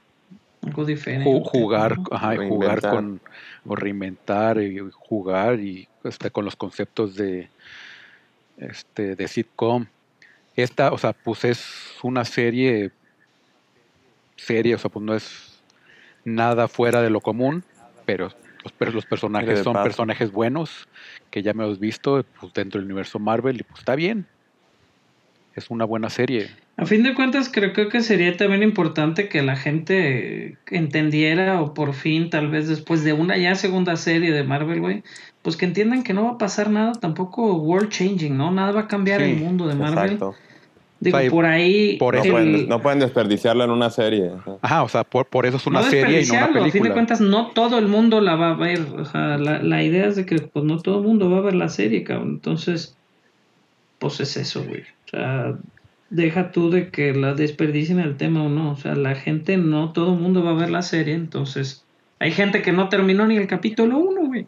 Algo diferente. ju- jugar, ¿no? ajá, y jugar con o reinventar y jugar y este, con los conceptos de este de sitcom. Esta, o sea, pues es una serie serie, o sea, pues no es nada fuera de lo común, pero los, per- los personajes son personajes buenos que ya me hemos visto pues, dentro del universo Marvel y pues está bien. Es una buena serie. A fin de cuentas, creo, creo que sería también importante que la gente entendiera, o por fin, tal vez después de una ya segunda serie de Marvel, güey, pues que entiendan que no va a pasar nada tampoco world changing, ¿no? Nada va a cambiar Sí, el mundo de Marvel. Exacto. Digo, O sea, y por ahí. por No, eso- el- pueden, no pueden desperdiciarlo en una serie. ajá. O sea, por, por eso es una no serie y no una desperdiciarlo, A fin de cuentas, no todo el mundo la va a ver. O sea, la, la idea es de que pues no todo el mundo va a ver la serie, cabrón. Entonces, pues es eso, güey. O sea, deja tú de que la desperdicien el tema o no. O sea, la gente, no todo el mundo va a ver la serie. Entonces, hay gente que no terminó ni el capítulo 1, güey.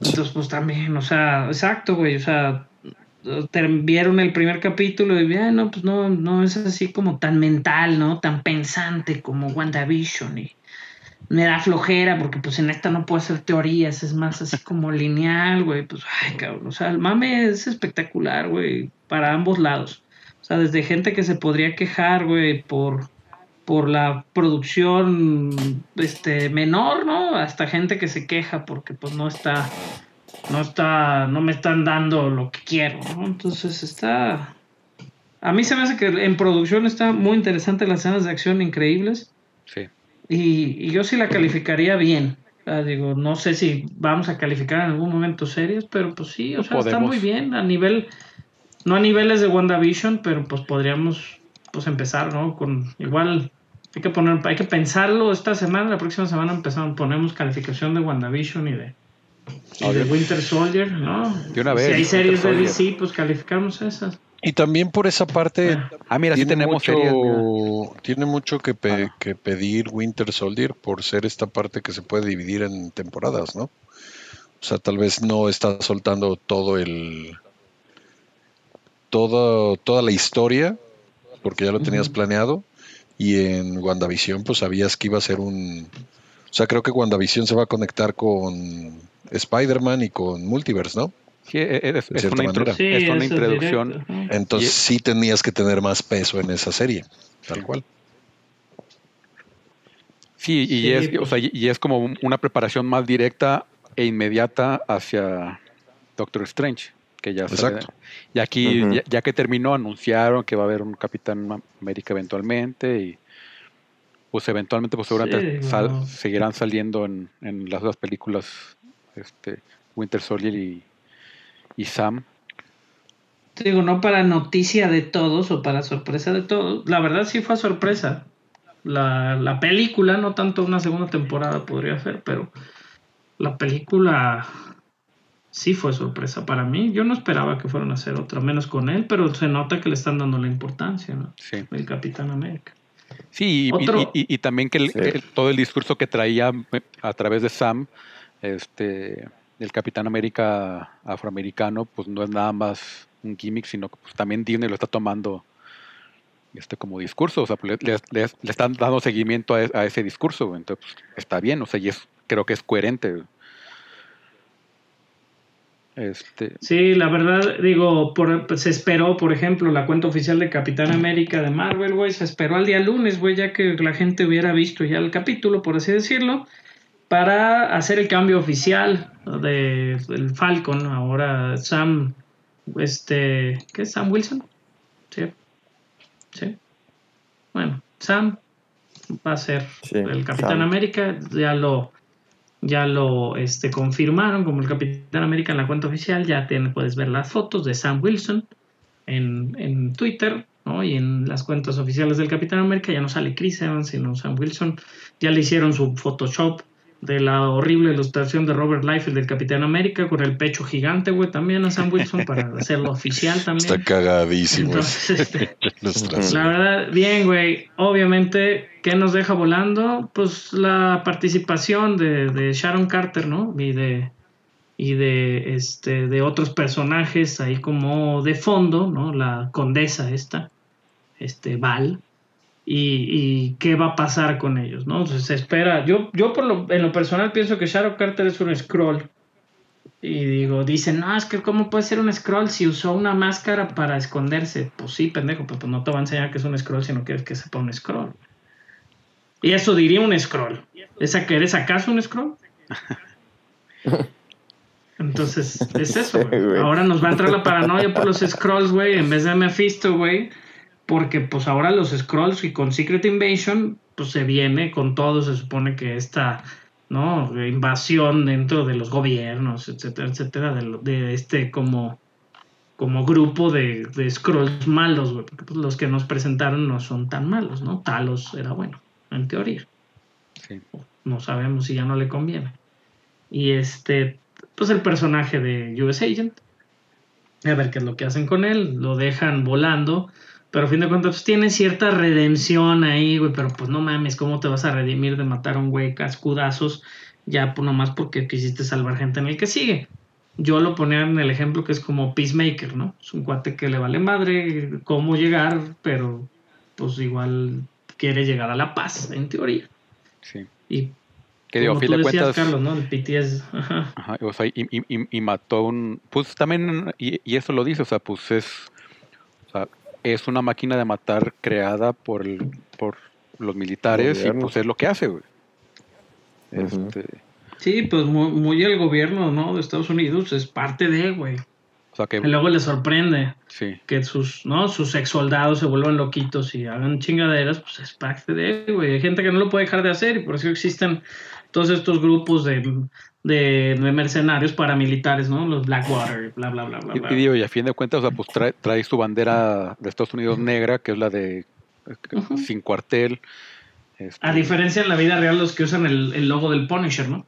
Entonces, pues también, o sea, exacto, güey. O sea, vieron el primer capítulo y bien, no, pues no, no es así como tan mental, ¿no? Tan pensante como WandaVision y me da flojera porque pues en esta no puedo hacer teorías, es más así como lineal, güey, pues ay, cabrón, o sea, el mame es espectacular, güey, para ambos lados. O sea, desde gente que se podría quejar, güey, por por la producción este menor, ¿no? Hasta gente que se queja porque pues no está no está, no me están dando lo que quiero, ¿no? Entonces está... A mí se me hace que en producción está muy interesante las escenas de acción increíbles Sí. y, y yo sí la calificaría bien. O sea, digo, no sé si vamos a calificar en algún momento series, pero pues sí, o sea, está muy bien a nivel, no a niveles de WandaVision, pero pues podríamos pues empezar, ¿no? Con igual hay que poner, hay que pensarlo esta semana, la próxima semana empezamos, ponemos calificación de WandaVision y de, y de Winter Soldier, ¿no? De una vez, Si hay Winter series de. DC, pues calificamos esas. Y también por esa parte Ah, mira, sí tiene tenemos mucho, series. mira. tiene mucho que, pe- que pedir Winter Soldier por ser esta parte que se puede dividir en temporadas, ¿no? O sea, tal vez no está soltando todo el todo, toda la historia porque ya lo tenías planeado y en WandaVision pues sabías que iba a ser un o sea, creo que WandaVision se va a conectar con Spider-Man y con Multiverse, ¿no? Sí, e- e- es, es una, intro- manera. Sí, es una eso es introducción. Entonces Y- sí tenías que tener más peso en esa serie, tal cual. Sí, y, Sí, es, pues. o sea, y- y es como un- una preparación más directa e inmediata hacia Doctor Strange, que ya sale- Exacto. Y aquí, ya, ya que terminó, anunciaron que va a haber un Capitán América eventualmente y pues eventualmente pues seguramente Sí, sal- bueno. seguirán saliendo en, en las otras películas este Winter Soldier y, y Sam. Te Digo, no para noticia de todos o para sorpresa de todos. La verdad sí fue sorpresa. La, la película, no tanto una segunda temporada podría ser, pero la película sí fue sorpresa para mí. Yo no esperaba que fueran a hacer otra, menos con él, pero se nota que le están dando la importancia, ¿no? Sí. El Capitán América. Sí, y, Otro- y- y- y también que el- Sí. el- todo el discurso que traía eh, a través de Sam, este, el Capitán América afroamericano, pues no es nada más un gimmick, sino que pues, también Disney lo está tomando este como discurso, o sea, pues, le, le- le están dando seguimiento a, e- a ese discurso, entonces pues, está bien, o sea, y es, creo que es coherente. Este, Sí, la verdad, digo, por, se esperó, por ejemplo, la cuenta oficial de Capitán América de Marvel, güey, se esperó al día lunes, güey, ya que la gente hubiera visto ya el capítulo, por así decirlo, para hacer el cambio oficial de del Falcon. Ahora Sam, este, ¿qué es Sam Wilson? Sí, sí. Bueno, Sam va a ser Sí, el Capitán Sam. América, ya lo ya lo este, confirmaron como el Capitán América en la cuenta oficial. Ya puedes ver las fotos de Sam Wilson en, en Twitter ¿no? y en las cuentas oficiales del Capitán América. Ya no sale Chris Evans, sino Sam Wilson. Ya le hicieron su Photoshop de la horrible ilustración de Robert Liefeld del Capitán América con el pecho gigante, güey, también a Sam Wilson para hacerlo oficial también. Está cagadísimo. Entonces, este, la verdad, bien, güey. Obviamente, ¿qué nos deja volando? Pues la participación de, de Sharon Carter, ¿no? Y de y de este de otros personajes ahí como de fondo, ¿no? La condesa esta, este Val. Y, y qué va a pasar con ellos, ¿no? Entonces, se espera. Yo, yo por lo, en lo personal pienso que Sharon Carter es un scroll. Y digo, dicen, no, es que cómo puede ser un scroll si usó una máscara para esconderse. Pues sí, pendejo, pero pues no te va a enseñar que es un scroll si no quieres que sepa un scroll. Y eso diría un scroll. ¿Esa que eres acaso un scroll? Entonces, es eso. Güey. Ahora nos va a entrar la paranoia por los scrolls, güey, en vez de Mephisto, güey. Porque pues ahora los scrolls y con Secret Invasion, pues se viene con todo, se supone que esta, ¿no? Invasión dentro de los gobiernos, etcétera, etcétera, de, lo- de este como, como grupo de, de scrolls malos, güey. Porque pues, los que nos presentaron no son tan malos, ¿no? Talos era bueno, en teoría sí. no sabemos si ya no le conviene. Y este, pues el personaje de US Agent, a ver qué es lo que hacen con él, lo dejan volando, pero a fin de cuentas pues, tiene cierta redención ahí, güey, pero pues no mames, ¿cómo te vas a redimir de matar a un güey cascudazos ya pues, nomás porque quisiste salvar gente en el que sigue? Yo lo ponía en el ejemplo que es como Peacemaker, ¿no? Es un cuate que le vale madre cómo llegar, pero pues igual quiere llegar a la paz, en teoría. sí. Y Que digo, a fin de cuentas. Carlos, ¿no? El PTS. Ajá. Ajá, o sea, y, y- y- y mató un. Pues también, y, y eso lo dice, o sea, pues es. O sea, es una máquina de matar creada por, el, por los militares y pues es lo que hace, güey. Este, Sí, pues muy, muy el gobierno, ¿no? De Estados Unidos es parte de, güey. o sea que. Y luego le sorprende Sí, que sus, ¿no? Sus ex soldados se vuelvan loquitos y hagan chingaderas, pues es parte de, güey. Hay gente que no lo puede dejar de hacer y por eso existen todos estos grupos de, de, de mercenarios paramilitares, ¿no? Los Blackwater, bla, bla, bla, bla. y, bla. y digo, y a fin de cuentas, o sea, pues trae, trae su bandera de Estados Unidos negra, que es la de sin cuartel. Este, A diferencia en la vida real, los que usan el, el logo del Punisher, ¿no?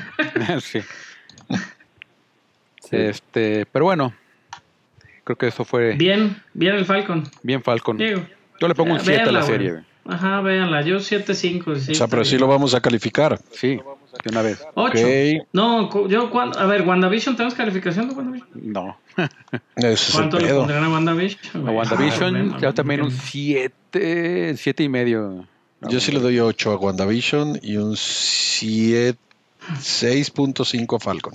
sí. Sí. Este, pero bueno, creo que eso fue bien, Bien, bien el Falcon. Falcon. Digo, Yo le pongo un Eh, 7 a la serie, güey. Ajá, véanla. Yo 7-5. Sí, O sea, pero sí lo vamos a calificar. Sí, de una vez. 8. Ok. No, yo cuando. A ver, WandaVision, ¿tenemos calificación de WandaVision? No. ¿Cuánto le pedo. pondrían a WandaVision? A? WandaVision, Ah, ya también un no. 7, 7 y medio. Yo sí le doy 8 a WandaVision y un 7 6.5 a Falcon.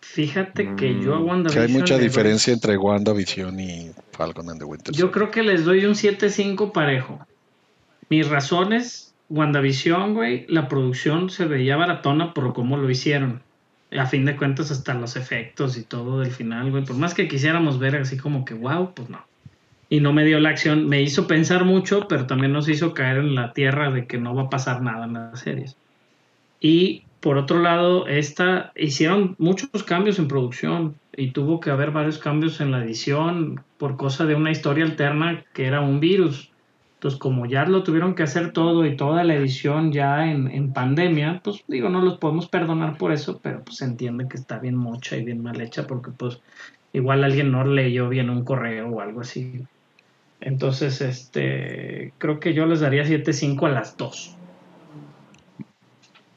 Fíjate que yo a Mm, WandaVision. Que hay mucha doy- diferencia entre WandaVision y Falcon and the Winter Yo creo que les doy un 7-5 parejo. Mis razones, WandaVision, güey, la producción se veía baratona por cómo lo hicieron. A fin de cuentas, hasta los efectos y todo del final, güey. Por más que quisiéramos ver así como que, wow, pues no. Y no me dio la acción. Me hizo pensar mucho, pero también nos hizo caer en la tierra de que no va a pasar nada en las series. Y por otro lado, esta hicieron muchos cambios en producción y tuvo que haber varios cambios en la edición por cosa de una historia alterna que era un virus. Entonces, como ya lo tuvieron que hacer todo y toda la edición ya en, en pandemia, pues digo, no los podemos perdonar por eso, pero pues se entiende que está bien mocha y bien mal hecha porque pues igual alguien no leyó bien un correo o algo así. Entonces, este, creo que yo les daría 7.5 a las dos.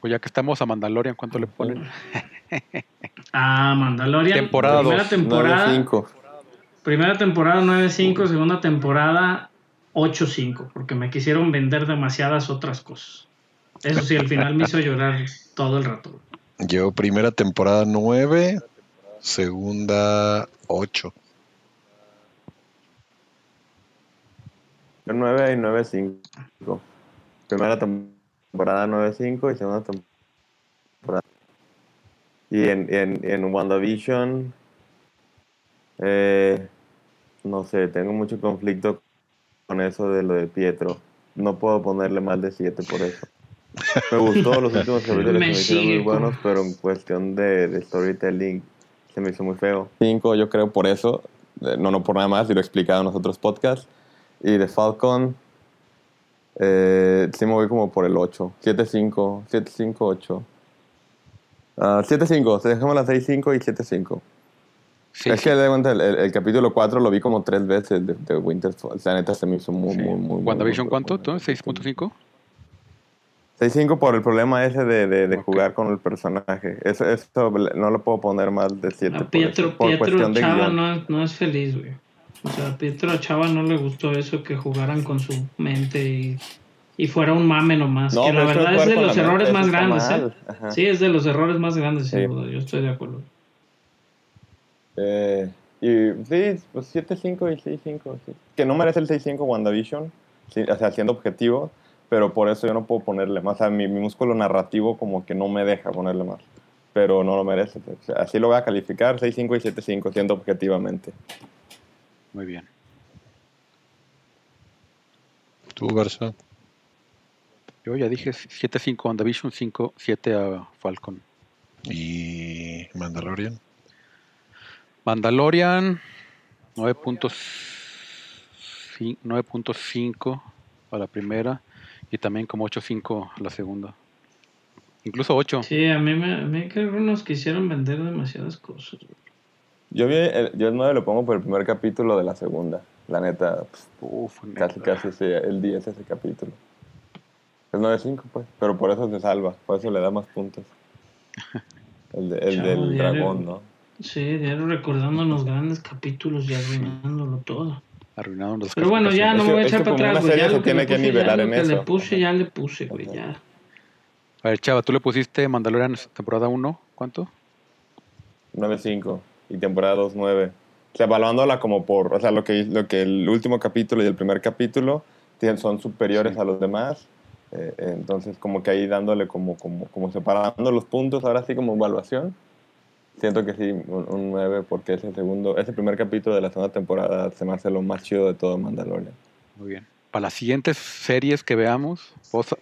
Pues ya que estamos a Mandalorian, ¿cuánto le ponen? Ah, Mandalorian. Temporada primera dos, temporada. 9-5. Primera temporada 9.5, segunda temporada 8.5, porque me quisieron vender demasiadas otras cosas. Eso sí, al final me hizo llorar todo el rato. Yo primera temporada 9, segunda 8. Yo 9 y 9-5. Primera temporada 9-5 y segunda temporada. Y en, en, en WandaVision, eh, no sé, tengo mucho conflicto con eso de lo de Pietro. No puedo ponerle más de 7 por eso. Me gustó los últimos capítulos, se Me me hicieron muy buenos, pero en cuestión de, de storytelling se me hizo muy feo. 5 yo creo por eso, no, no por nada más, y lo he explicado en los otros podcasts. Y de Falcon, eh, sí me voy como por el 8. 7-5, 7-5, 8. Ah, 7-5, dejemos la 6-5 y 7-5. Sí, es que de cuenta, el, el- el capítulo 4 lo vi como tres veces de, de Winter Soldier. La neta se me hizo muy, sí. muy, muy. WandaVision, ¿cuánto? profundo. ¿Tú? ¿6.5? 6-5 por el problema ese de, de, de jugar con el personaje. Eso, eso no lo puedo poner más de 7 A por, Pietro, por Pietro cuestión de Chava guion. no, es- no es feliz, güey. O sea, a Pietro Chava no le gustó eso que jugaran con su mente y, y fuera un mame nomás. No, que la verdad es de los errores más grandes. ¿eh? Sí, es de los errores más grandes, sin Sí. duda. Yo estoy de acuerdo. Eh, y sí, pues 7-5 y 6-5. sí. Que no merece el 6-5 WandaVision, sí, o sea, siendo objetivo, pero por eso yo no puedo ponerle más. O sea, mi, mi músculo narrativo como que no me deja ponerle más. Pero no lo merece. O sea, así lo voy a calificar, 6-5 y 7-5, siendo objetivamente. Muy bien. Tú, Garza. Yo ya dije 7.5 WandaVision, 5, 7 a Falcon. Y Mandalorian. Mandalorian, 9.5 9.5 a la primera y también como 8.5 a la segunda. Incluso 8. Sí, a mí me, a mí creo que nos quisieron vender demasiadas cosas. Yo, vi el, yo el 9 lo pongo por el primer capítulo de la segunda. La neta, pues, Uf, casi neta. casi sí, el 10 ese capítulo. Es 9-5, pues. Pero por eso se salva, por eso le da más puntos. El, de- el Chavo, del diario. dragón, ¿no? Sí, diario recordando los grandes capítulos y arruinándolo todo. Arruinaron las Pero bueno, ya no me voy a echar para atrás, una güey. serie Ya se lo que, tiene le que puse, ya nivelar lo en que le puse, ya le puse, güey. Ya. A ver, Chava, tú le pusiste Mandalorian temporada 1, ¿cuánto? 9-5 y temporada 2-9. O sea, evaluándola como por, o sea, lo que, lo que el último capítulo y el primer capítulo tienen, son superiores Sí. a los demás. Eh, eh, entonces, como que ahí dándole como, como, como separando los puntos, ahora sí como evaluación. Siento que sí, un, un 9 porque ese segundo, ese primer capítulo de la segunda temporada se me hace lo más chido de todo Mandalorian. Muy bien. Para las siguientes series que veamos, o sea,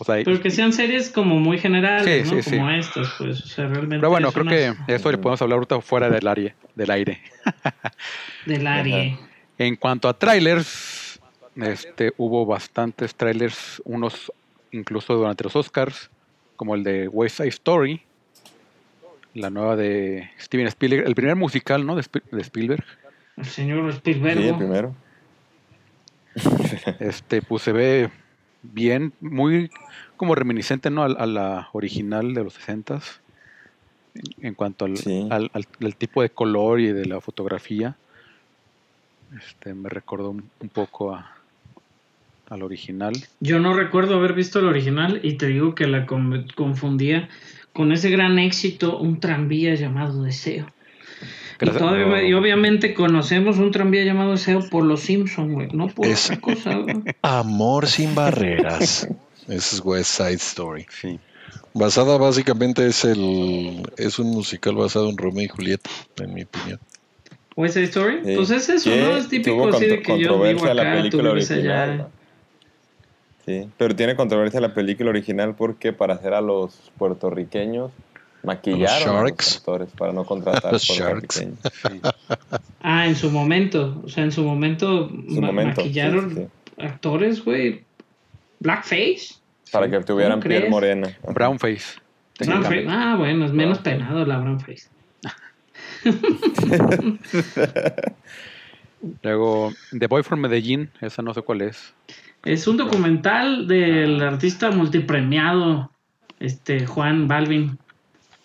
o sea, Pero que sean series como muy generales, Sí, ¿no? sí, sí. como estas, pues. O sea, realmente. pero bueno, es creo que eso le podemos hablar ahorita fuera del aire. Del aire. Del área. En cuanto a trailers, este, hubo bastantes trailers, unos incluso durante los Oscars, como el de West Side Story, la nueva de Steven Spielberg, el primer musical, ¿no? De, Spi- de Spielberg. El señor Sí, Spielberg. el primero. Este, pues se ve bien, muy como reminiscente, ¿no? A, a la original de los 60 en, en cuanto al, Sí. al- al- al tipo de color y de la fotografía. Este, me recordó un, un poco a, al original. Yo no recuerdo haber visto el original y te digo que la con- confundía con ese gran éxito, un tranvía llamado Deseo. Y, Gracias- todavía- no. y obviamente conocemos un tranvía llamado Deseo por los Simpsons, güey, no por Es- otra cosa. güey. Amor sin barreras. Ese es West Side Story. Sí. Basada básicamente es el es un musical basado en Romeo y Julieta, en mi opinión. West Side Story, Sí. pues es eso, ¿no? Es típico así de que yo vivo la acá, tú película original. allá. ¿no? Sí, pero tiene controversia la película original porque para hacer a los puertorriqueños maquillaron a los Sharks. actores para no contratar Los puertorriqueños. sí. Ah, en su momento, o sea, en su momento, En su ma- momento, maquillaron sí, sí, sí. actores, güey, blackface. Para que tuvieran ¿Cómo piel crees? morena. Brownface. Ah, bueno, es menos Brown face. penado la brown face. Luego, The Boy from Medellín, esa no sé cuál es. Es un documental del artista multipremiado, este Juan Balvin.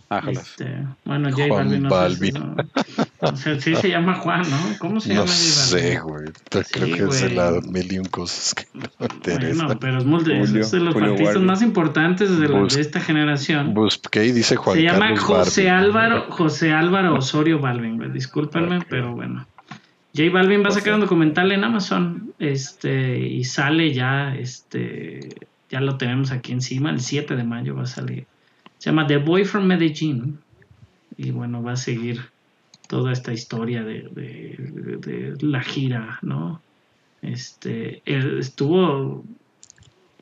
Ájalas. Este, bueno, J Juan Balvin, no sé si Balvin. no- o sea, sí se llama Juan, ¿no? ¿Cómo se No llama J sé, Balvin? güey. pero Creo Sí, que es de las mil y un cosas que no me. Bueno, pero es, Julio- es de los Julio artistas más importantes de, la- Bus- de esta generación. Busqué y dice Juan se llama Carlos José Barbie. Álvaro, José Álvaro Osorio Balvin, güey. Discúlpenme, pero bueno. J Balvin va a sacar un documental en Amazon, este, y sale ya, este, ya lo tenemos aquí encima, el 7 de mayo va a salir. Se llama The Boy from Medellín, y bueno, va a seguir toda esta historia de, de- de la gira, ¿no? Este, estuvo,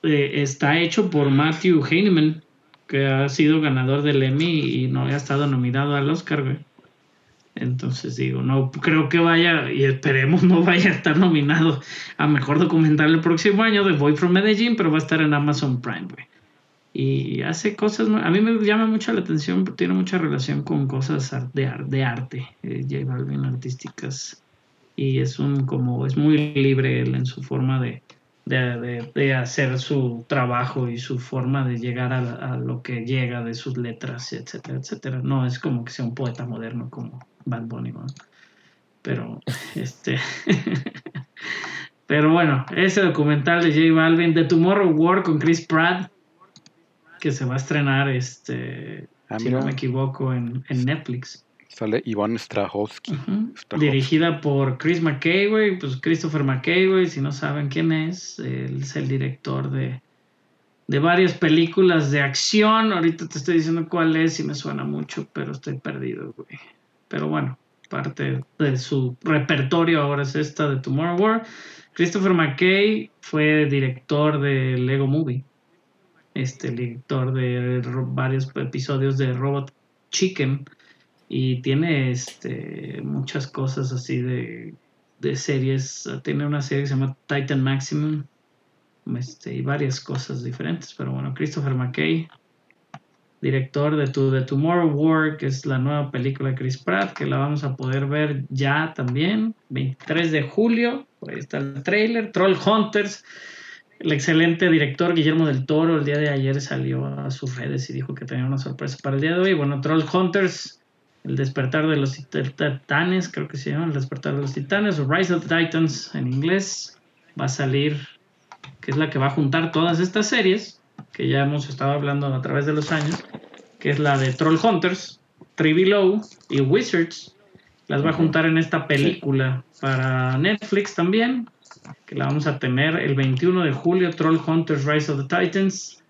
eh, está hecho por Matthew Heineman, que ha sido ganador del Emmy y no ha estado nominado al Oscar, güey. Entonces digo, no creo que vaya, y esperemos no vaya a estar nominado a mejor documental el próximo año de Boy from Medellín, pero va a estar en Amazon Prime, güey. Y hace cosas, a mí me llama mucho la atención, tiene mucha relación con cosas de, de arte, eh, J artísticas. Y es un, como, es muy libre él en su forma de, de, de- de hacer su trabajo y su forma de llegar a, a lo que llega de sus letras, etcétera, etcétera. No es como que sea un poeta moderno como Bad Bunny, ¿no? Pero, este. Pero bueno, ese documental de J Balvin, The Tomorrow War con Chris Pratt, que se va a estrenar, este, Ah, si no me equivoco, en, en Netflix. Sale Iván Strahovski. Dirigida por Chris McKay, güey, pues Christopher McKay, güey, si no saben quién es, él es el director de, de varias películas de acción. Ahorita te estoy diciendo cuál es y me suena mucho, pero estoy perdido, güey. Pero bueno, parte de su repertorio ahora es esta de Tomorrow War. Christopher McKay fue director de Lego Movie, este director de varios episodios de Robot Chicken y tiene este muchas cosas así de, de series. Tiene una serie que se llama Titan Maximum este, y varias cosas diferentes. Pero bueno, Christopher McKay, director de To The Tomorrow War, que es la nueva película de Chris Pratt, que la vamos a poder ver ya también, 23 de julio. Ahí está el trailer. Troll Hunters. El excelente director Guillermo del Toro el día de ayer salió a sus redes y dijo que tenía una sorpresa para el día de hoy. Bueno, Troll Hunters el despertar de los tit- titanes, creo que se llama El despertar de los titanes, o Rise of the Titans en inglés, va a salir, que es la que va a juntar todas estas series, que ya hemos estado hablando a través de los años, que es la de Troll Hunters, Three Below y Wizards. Las va a juntar en esta película para Netflix también, que la vamos a tener el 21 de julio, Troll Hunters Rise of the Titans.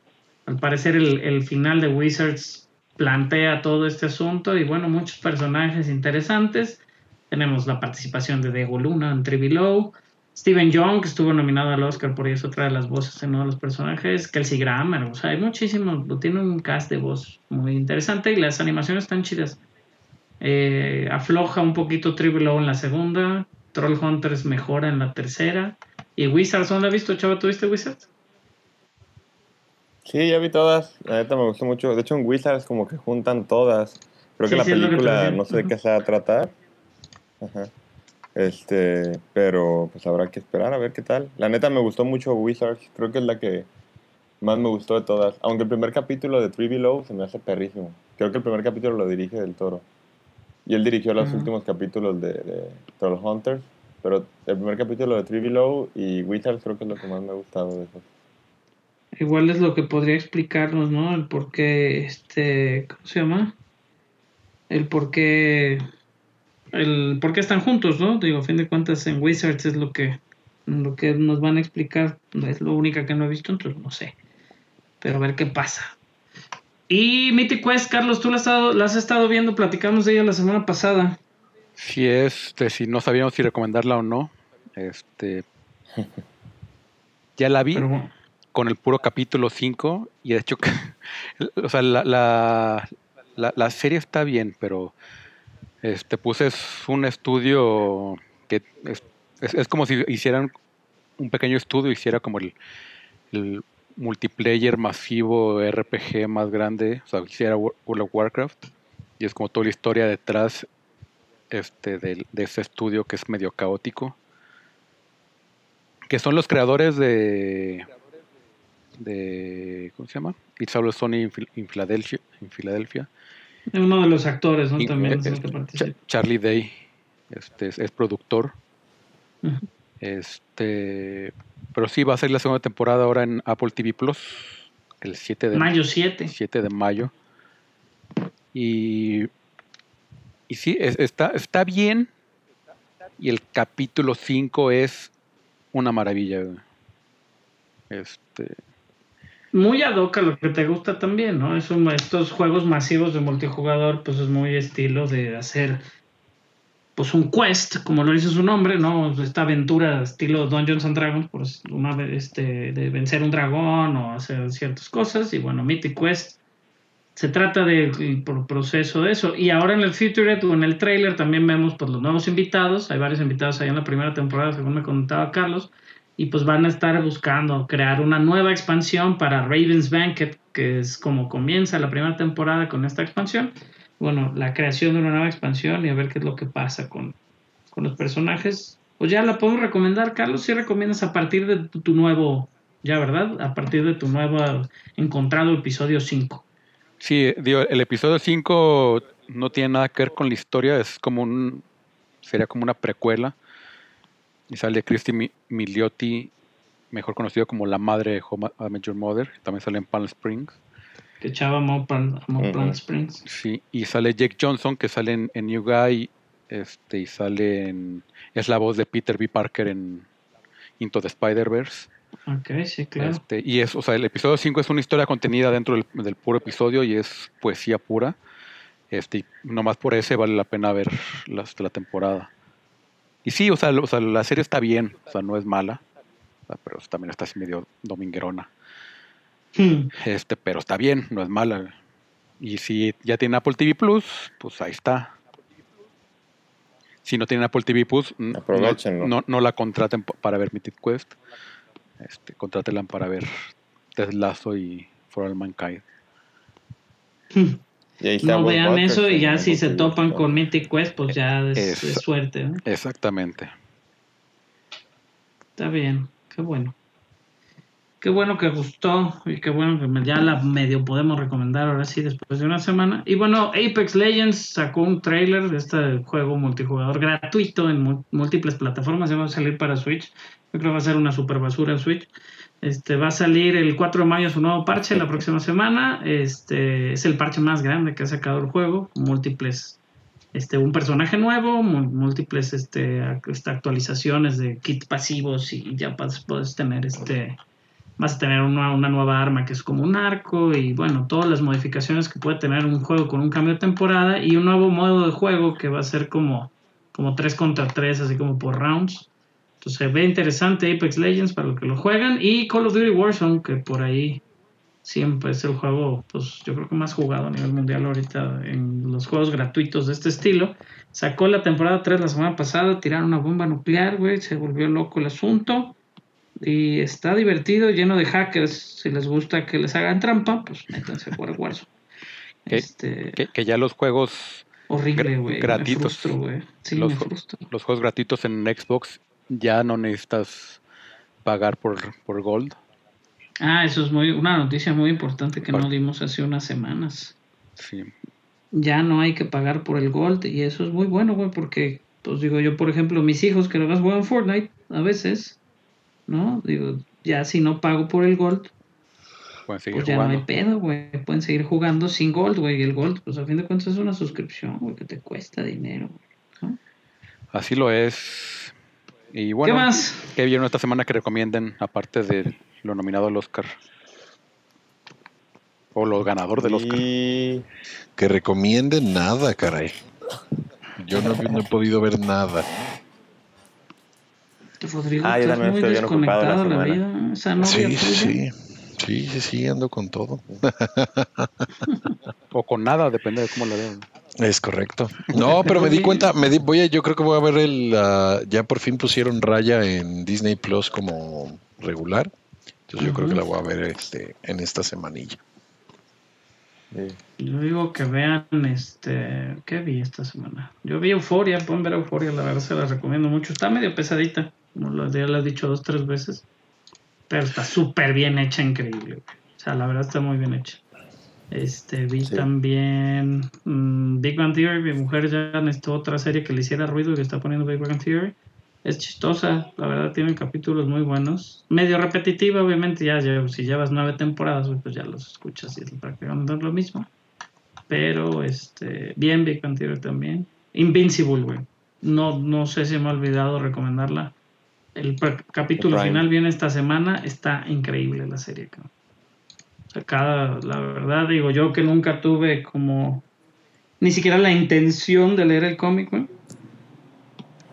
Al parecer el, el final de Wizards plantea todo este asunto y bueno, muchos personajes interesantes. Tenemos la participación de Diego Luna en Three Below, Steven Young, que estuvo nominado al Oscar por eso otra de las voces en uno de los personajes, Kelsey Grammer, o sea, hay muchísimos, tiene un cast de voz muy interesante y las animaciones están chidas. Eh, afloja un poquito Three Below en la segunda, Troll Hunters mejora en la tercera y Wizards, ¿dónde has visto, chava? ¿Tuviste Wizards? Sí, ya vi todas. La neta me gustó mucho. De hecho, en Wizards como que juntan todas. Creo Sí, que la sí, es que película no sé de qué se va a tratar. Ajá. Este, pero pues habrá que esperar a ver qué tal. La neta me gustó mucho Wizards. Creo que es la que más me gustó de todas. Aunque el primer capítulo de Three Below se me hace perrísimo. Creo que el primer capítulo lo dirige Del Toro. Y él dirigió los últimos capítulos de, de Troll Hunters. Pero el primer capítulo de Three Below y Wizards creo que es lo que más me ha gustado de esos. Igual es lo que podría explicarnos, ¿no? El por qué, este, ¿cómo se llama? El por qué, el por qué están juntos, ¿no? Digo, a fin de cuentas en Wizards es lo que, lo que nos van a explicar. Es lo única que no he visto, entonces no sé. Pero a ver qué pasa. Y Mythic Quest, Carlos, tú la has estado, la has estado viendo, platicamos de ella la semana pasada. Si este, si no sabíamos si recomendarla o no, este, ya la vi Pero con el puro capítulo 5 y de hecho, o sea, la, la, la, la serie está bien, pero este puse es un estudio que es, es, como si hicieran un pequeño estudio, hiciera como el, multiplayer masivo RPG más grande, o sea, hiciera Wo- World of Warcraft y es como toda la historia detrás este del- de, ese estudio que es medio caótico que son los creadores de de ¿cómo se llama? It's Always Sunny in Phil- in Philadelphia, Uno de los actores, ¿no? Y- También eh, es este, que Cha- participa. Charlie Day este, es, es productor. Este, pero sí va a ser la segunda temporada ahora en Apple TV Plus, el 7 de Mayo 7. 7 de mayo. Y, y sí, es- está, está bien. Y el capítulo 5 es una maravilla. Este, Muy ad hoc a lo que te gusta también, ¿no? Es un- estos juegos masivos de multijugador, pues es muy estilo de hacer pues un quest, como lo dice su nombre, ¿no? Esta aventura estilo Dungeons and Dragons, pues una este, de vencer un dragón o hacer ciertas cosas. Y bueno, Mythic Quest se trata del pro- proceso de eso. Y ahora en el Featurette o en el trailer también vemos pues los nuevos invitados. Hay varios invitados ahí en la primera temporada, según me contaba Carlos. Y pues van a estar buscando crear una nueva expansión para Raven's Banquet, que es como comienza la primera temporada con esta expansión. Bueno, la creación de una nueva expansión y a ver qué es lo que pasa con, con los personajes. Pues ya la puedo recomendar, Carlos, si recomiendas a partir de tu, tu nuevo, ya, ¿verdad? A partir de tu nuevo encontrado episodio 5. sí, digo, el episodio 5 no tiene nada que ver con la historia, es como un. sería como una precuela. Y sale Christy Mi- Milioti, mejor conocido como la madre de Home I Met Your Mother. También sale en Palm Springs. Que echaba a Mont Plant Ujú. Springs. Sí, y sale Jake Johnson, que sale en, en New Guy, este, y sale en, es la voz de Peter B. Parker en Into the Spider-Verse. Ok, sí, claro. Este, y es, o sea, el episodio 5 es una historia contenida dentro del, del puro episodio y es poesía pura. Este, y nomás por ese vale la pena ver las de la temporada. Y sí, o sea, o sea, la serie está bien, o sea, no es mala, pero también está así medio dominguerona. Hmm. Este, pero está bien, no es mala. Y si ya tiene Apple TV Plus, pues ahí está. Si no tienen Apple TV Plus, no, no, no la contraten para ver Mythic Quest. Este, contrátenla para ver Ted Lasso y For All Mankind. Hmm. Y ahí está No vean Walker, eso y ya si se topan con Mythic Quest, pues ya es, Es- es suerte. ¿no? Exactamente. Está bien, qué bueno. Qué bueno que gustó y qué bueno que ya la medio podemos recomendar ahora sí después de una semana. Y bueno, Apex Legends sacó un trailer de este juego multijugador gratuito en múltiples plataformas. Ya va a salir para Switch. Yo creo que va a ser una super basura en Switch. Este va a salir el 4 de mayo su nuevo parche la próxima semana. Este es el parche más grande que ha sacado el juego. Múltiples este, un personaje nuevo, múltiples este, este, actualizaciones de kits pasivos y ya pas- puedes tener este vas a tener una, una nueva arma que es como un arco y bueno, todas las modificaciones que puede tener un juego con un cambio de temporada y un nuevo modo de juego que va a ser como, como 3 contra 3, así como por rounds. Entonces se ve interesante Apex Legends para los que lo juegan y Call of Duty Warzone que por ahí siempre es el juego, pues yo creo que más jugado a nivel mundial ahorita en los juegos gratuitos de este estilo. Sacó la temporada 3 la semana pasada, tiraron una bomba nuclear, güey, se volvió loco el asunto. Y está divertido, lleno de hackers. Si les gusta que les hagan trampa, pues métanse por el Warzone. Que- Este, Que, que ya los juegos, horrible, güey. Me gratitos. frustro, güey. Sí, Los me ju- frustro. los juegos gratuitos en Xbox ya no necesitas pagar por, por Gold. Ah, eso es muy una noticia muy importante que Par- no dimos hace unas semanas. Sí. ya no hay que pagar por el Gold y eso es muy bueno, güey, porque, pues digo yo, por ejemplo, mis hijos que además juegan Fortnite a veces, ¿no? Digo, ya si no pago por el Gold, Pueden seguir pues ya no hay pedo, güey. Pueden seguir jugando sin Gold, güey. Y el Gold, pues a fin de cuentas es una suscripción, güey, que te cuesta dinero. ¿no? Así lo es. Y bueno, ¿Qué más? ¿qué vieron esta semana que recomienden, aparte de lo nominado al Oscar? O los ganador del Oscar. Y Que recomienden nada, caray. Yo no, no he podido ver nada. Rodrigo, Ah, estás muy desconectado la de la semana. vida. Esa novia Sí, tuya. sí, sí, sí, sí, ando con todo. O con nada, depende de cómo lo vean. Es correcto. No, pero me di cuenta, me di, voy a, yo creo que voy a ver el, ah, ya por fin pusieron Raya en Disney Plus como regular. Entonces yo creo que la voy a ver este, en esta semanilla. sí. Yo digo que vean, este, ¿qué vi esta semana? Yo vi Euforia, pueden ver Euforia, la verdad se la recomiendo mucho. Está medio pesadita, como lo, ya lo he dicho dos, tres veces, pero está súper bien hecha, increíble. O sea, la verdad está muy bien hecha. Este, vi Sí. también mm, Big Bang Theory. Mi mujer ya necesitó otra serie que le hiciera ruido y que está poniendo Big Bang Theory. Es chistosa, la verdad, tienen capítulos muy buenos. Medio repetitiva, obviamente, ya, ya- si llevas nueve temporadas, pues ya los escuchas y es prácticamente lo mismo. Pero, este, bien Big Bang Theory también. Invincible, güey. No, no sé si me he olvidado recomendarla. El capítulo Prime. final viene esta semana. Está increíble la serie. O sea, cada, la verdad, digo yo que nunca tuve como ni siquiera la intención de leer el cómic, güey.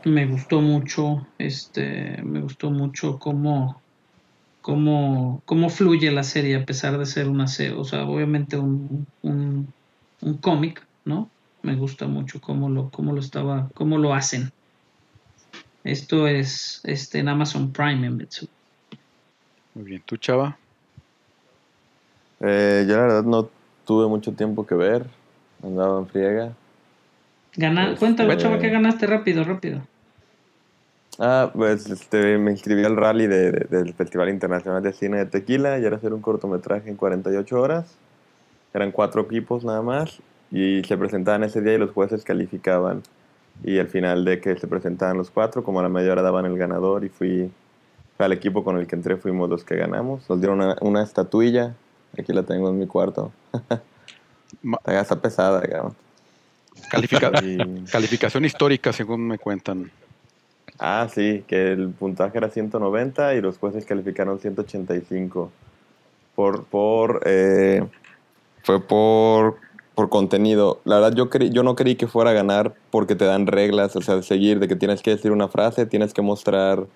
Me gustó mucho, este, me gustó mucho cómo, cómo, cómo fluye la serie a pesar de ser una serie, o sea, obviamente un, un, un cómic, ¿no? Me gusta mucho cómo lo, cómo lo estaba, cómo lo hacen. Esto es este, en Amazon Prime en Betsu. Muy bien. ¿Tú, Chava? Eh, yo la verdad no tuve mucho tiempo que ver. Andaba en friega. Gana, Este- cuéntalo, chava, que ganaste rápido, rápido. Ah, pues este, me inscribí al rally de- de- del Festival Internacional de Cine de Tequila y era hacer un cortometraje en 48 horas. Eran cuatro equipos nada más y se presentaban ese día y los jueces calificaban. Y al final de que se presentaban los cuatro, como a la media hora daban el ganador y fui al equipo con el que entré, fuimos los que ganamos. Nos dieron una, una estatuilla, aquí la tengo en mi cuarto. Está está pesada, digamos. Califica- Y- Calificación histórica, según me cuentan. Ah, sí, que el puntaje era 190 y los jueces calificaron 185. Por, por, eh, fue por, por contenido. La verdad, yo, yo no creí que fuera a ganar porque te dan reglas, o sea, de seguir, de que tienes que decir una frase, tienes que mostrar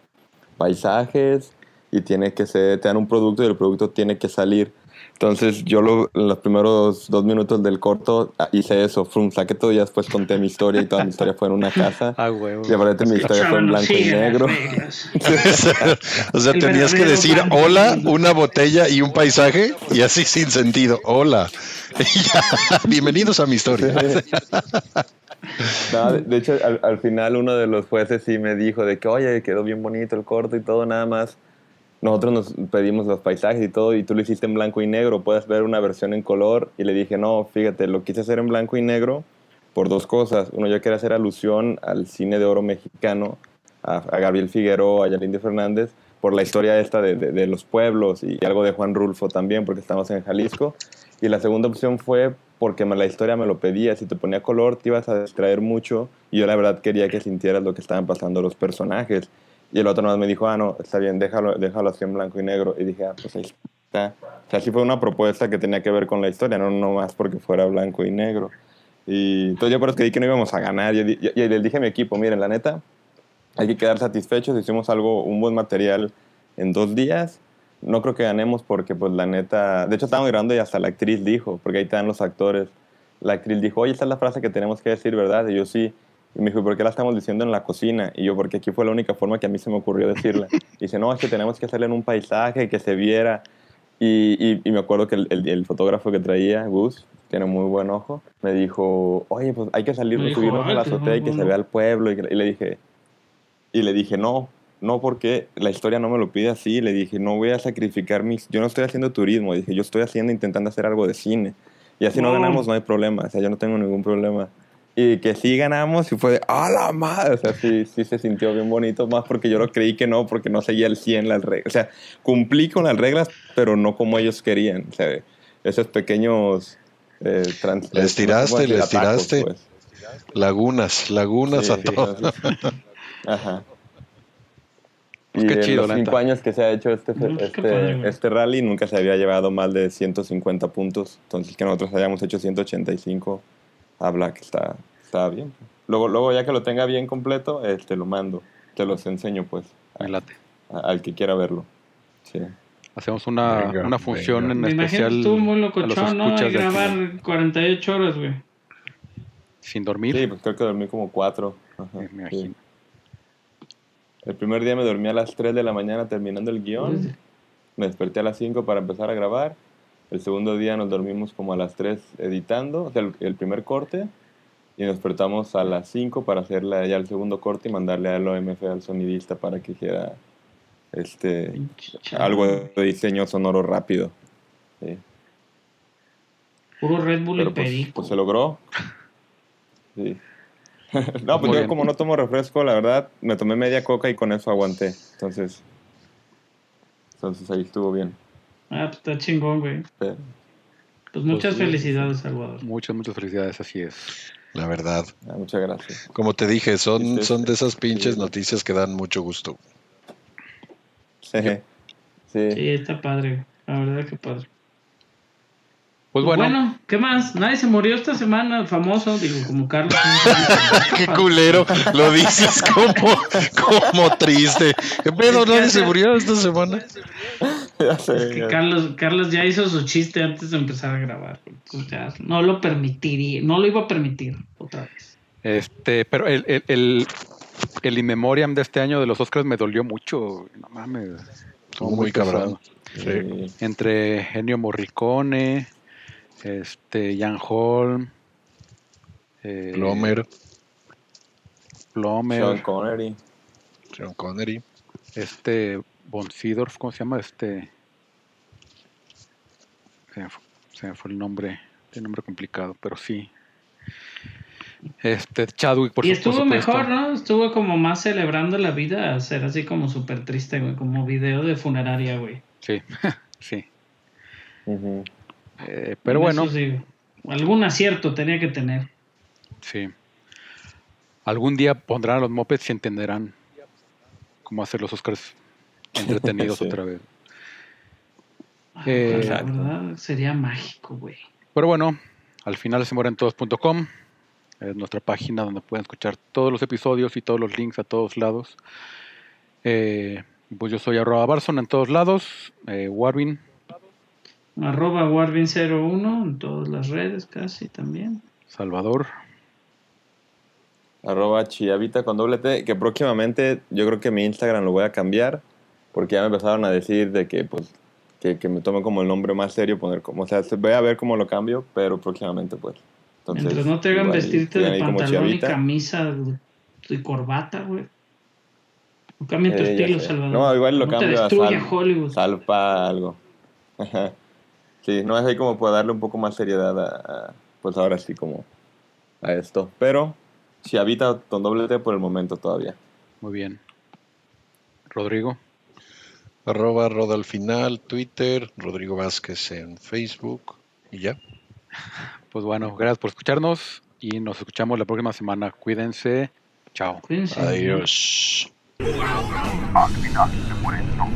paisajes y tiene que ser, te dan un producto y el producto tiene que salir. Entonces yo lo, en los primeros dos minutos del corto ah, hice eso, frum, saqué todo y después conté mi historia y toda mi historia fue en una casa. Ah, huevo. Y aparte mi historia fue en blanco y negro. o sea, tenías que decir hola, una botella y un paisaje y así sin sentido. Hola. Bienvenidos a mi historia. No, de hecho, al, al final uno de los jueces sí me dijo de que, oye, quedó bien bonito el corto y todo, nada más. Nosotros nos pedimos los paisajes y todo, y tú lo hiciste en blanco y negro, puedes ver una versión en color. Y le dije, no, fíjate, lo quise hacer en blanco y negro por dos cosas. Uno, yo quería hacer alusión al cine de oro mexicano, a, Gabriel Figueroa, a Yalindy Fernández, por la historia esta de, de- de los pueblos y algo de Juan Rulfo también, porque estamos en Jalisco. Y la segunda opción fue porque la historia me lo pedía. Si te ponía color, te ibas a distraer mucho. Y yo, la verdad, quería que sintieras lo que estaban pasando los personajes. Y el otro nada me dijo, ah, no, está bien, déjalo, déjalo así en blanco y negro. Y dije, ah, pues ahí está. O sea, sí fue una propuesta que tenía que ver con la historia, no, no más porque fuera blanco y negro. Y entonces yo por eso di que no íbamos a ganar. Y le dije a mi equipo, miren, la neta, hay que quedar satisfechos. Hicimos algo, un buen material en dos días. No creo que ganemos porque, pues, la neta... De hecho, estábamos grabando y hasta la actriz dijo, porque ahí están los actores. La actriz dijo, oye, esta es la frase que tenemos que decir, ¿verdad? Y yo, sí. Y me dijo, ¿por qué la estamos diciendo en la cocina? Y yo, porque aquí fue la única forma que a mí se me ocurrió decirla. Y dice, no, es que tenemos que hacerla en un paisaje, que se viera. Y, y, y me acuerdo que el, el- el fotógrafo que traía, Gus, tiene muy buen ojo, me dijo, oye, pues hay que salir, Me subirnos a "Ay, la azotea y que se ojo". vea el pueblo. Y, y le dije, y le dije, no, no porque la historia no me lo pide así. Le dije, no voy a sacrificar mis... Yo no estoy haciendo turismo. Dije, yo estoy haciendo, intentando hacer algo de cine. Y así no Wow. ganamos, no hay problema. O sea, yo no tengo ningún problema. Y que sí ganamos y fue de, ¡ah, la madre! O sea, sí, sí se sintió bien bonito, más porque yo lo creí que no, porque no seguía el 100 las reglas. O sea, cumplí con las reglas, pero no como ellos querían. O sea, esos pequeños... Eh, trans- Les eh, ¿cómo tiraste, decir? les tiraste. pues. Lagunas, lagunas Sí, a sí, todo. no, sí. Ajá. Pues y qué en chido, los cinco años que se ha hecho este, qué este, este rally, nunca se había llevado más de 150 puntos. Entonces, que nosotros hayamos hecho 185, habla que está, está bien. Luego, luego, ya que lo tenga bien completo, este, lo mando. Te los enseño, pues, a- al que quiera verlo. Sí. Hacemos una, Venga, una función venga. en Me imagino especial que estuvo muy a los locochón, ¿no? de grabar 48 horas, güey. sin dormir. Sí, pues creo que dormí como cuatro. Ajá, me sí. imagino. El primer día me dormí a las 3 de la mañana terminando el guion. Me desperté a las 5 para empezar a grabar. El segundo día nos dormimos como a las 3 editando, o sea, el, el primer corte. Y nos despertamos a las 5 para hacer la- ya el segundo corte y mandarle al OMF al sonidista para que hiciera este, algo de diseño sonoro rápido. Sí. Puro Red Bull y pero pues, perico. pues se logró. Sí. no, pues Muy yo bien. como no tomo refresco, la verdad, me tomé media coca y con eso aguanté. Entonces, entonces ahí estuvo bien. Ah, pues está chingón, güey. Pues muchas sí, felicidades, Salvador. Muchas, muchas felicidades, así es. La verdad. ah, muchas gracias. Como te dije, son, Sí, sí, son de esas pinches noticias que dan mucho gusto. Sí. Sí. Sí, está padre. La verdad que padre. Pues bueno, ¿qué más? Nadie se murió esta semana, famoso, digo, como Carlos. Qué culero, lo dices como, como triste. ¿Qué pedo? ¿Nadie se murió esta semana? ya sé. que ya- Carlos, Carlos ya hizo su chiste antes de empezar a grabar. Entonces ya no lo permitiría, no lo iba a permitir otra vez. este, pero el, el, el, el in memoriam de este año de los Oscars me dolió mucho. No mames. estuvo Muy cabrón. pesado. Sí. Entre Ennio Morricone, este, Jan Holm, eh, Plomer, Plomer, Sean Connery. Sean Connery. este Von Sydow, ¿cómo se llama? Este se me, fu- se me fue el nombre, el nombre complicado, pero sí. Este Chadwick, por y por estuvo supuesto. mejor, ¿no? Estuvo como más celebrando la vida, a ser así como súper triste, güey, como video de funeraria, güey. Sí, sí. Eh, pero Eso bueno, sí, algún acierto tenía que tener. sí. Algún día pondrán a los mopeds y entenderán cómo hacer los Oscars entretenidos Sí. otra vez. Ah, Eh, la verdad sería mágico, güey. Pero bueno, al final se mueren todos.com es nuestra página donde pueden escuchar todos los episodios y todos los links a todos lados. Eh, pues yo soy arroba Barson en todos lados. Eh, Warvin, Arroba Warvin01 en todas las redes casi también. Salvador. Arroba Chiavita con doble T, que próximamente yo creo que mi Instagram lo voy a cambiar, porque ya me empezaron a decir de que pues que, que me tome como el nombre más serio, poner como, o sea, se- voy a ver cómo lo cambio, pero próximamente pues. Entonces, Mientras no te hagan igual vestirte de pantalón y camisa y corbata, güey. No cambia tu Eh, estilo. Salvador. No, igual lo no te cambio a destruya Sal- Hollywood. Salpa algo. Sí, no es ahí como para darle un poco más seriedad a, a, pues ahora sí como a esto. Pero si habita con doble T por el momento todavía. Muy bien. Rodrigo. Arroba Roda al final, Twitter, Rodrigo Vázquez en Facebook y ya. Pues bueno, gracias por escucharnos y nos escuchamos la próxima semana. Cuídense. Chao. Cuídense. Adiós. Al final se mueren todos.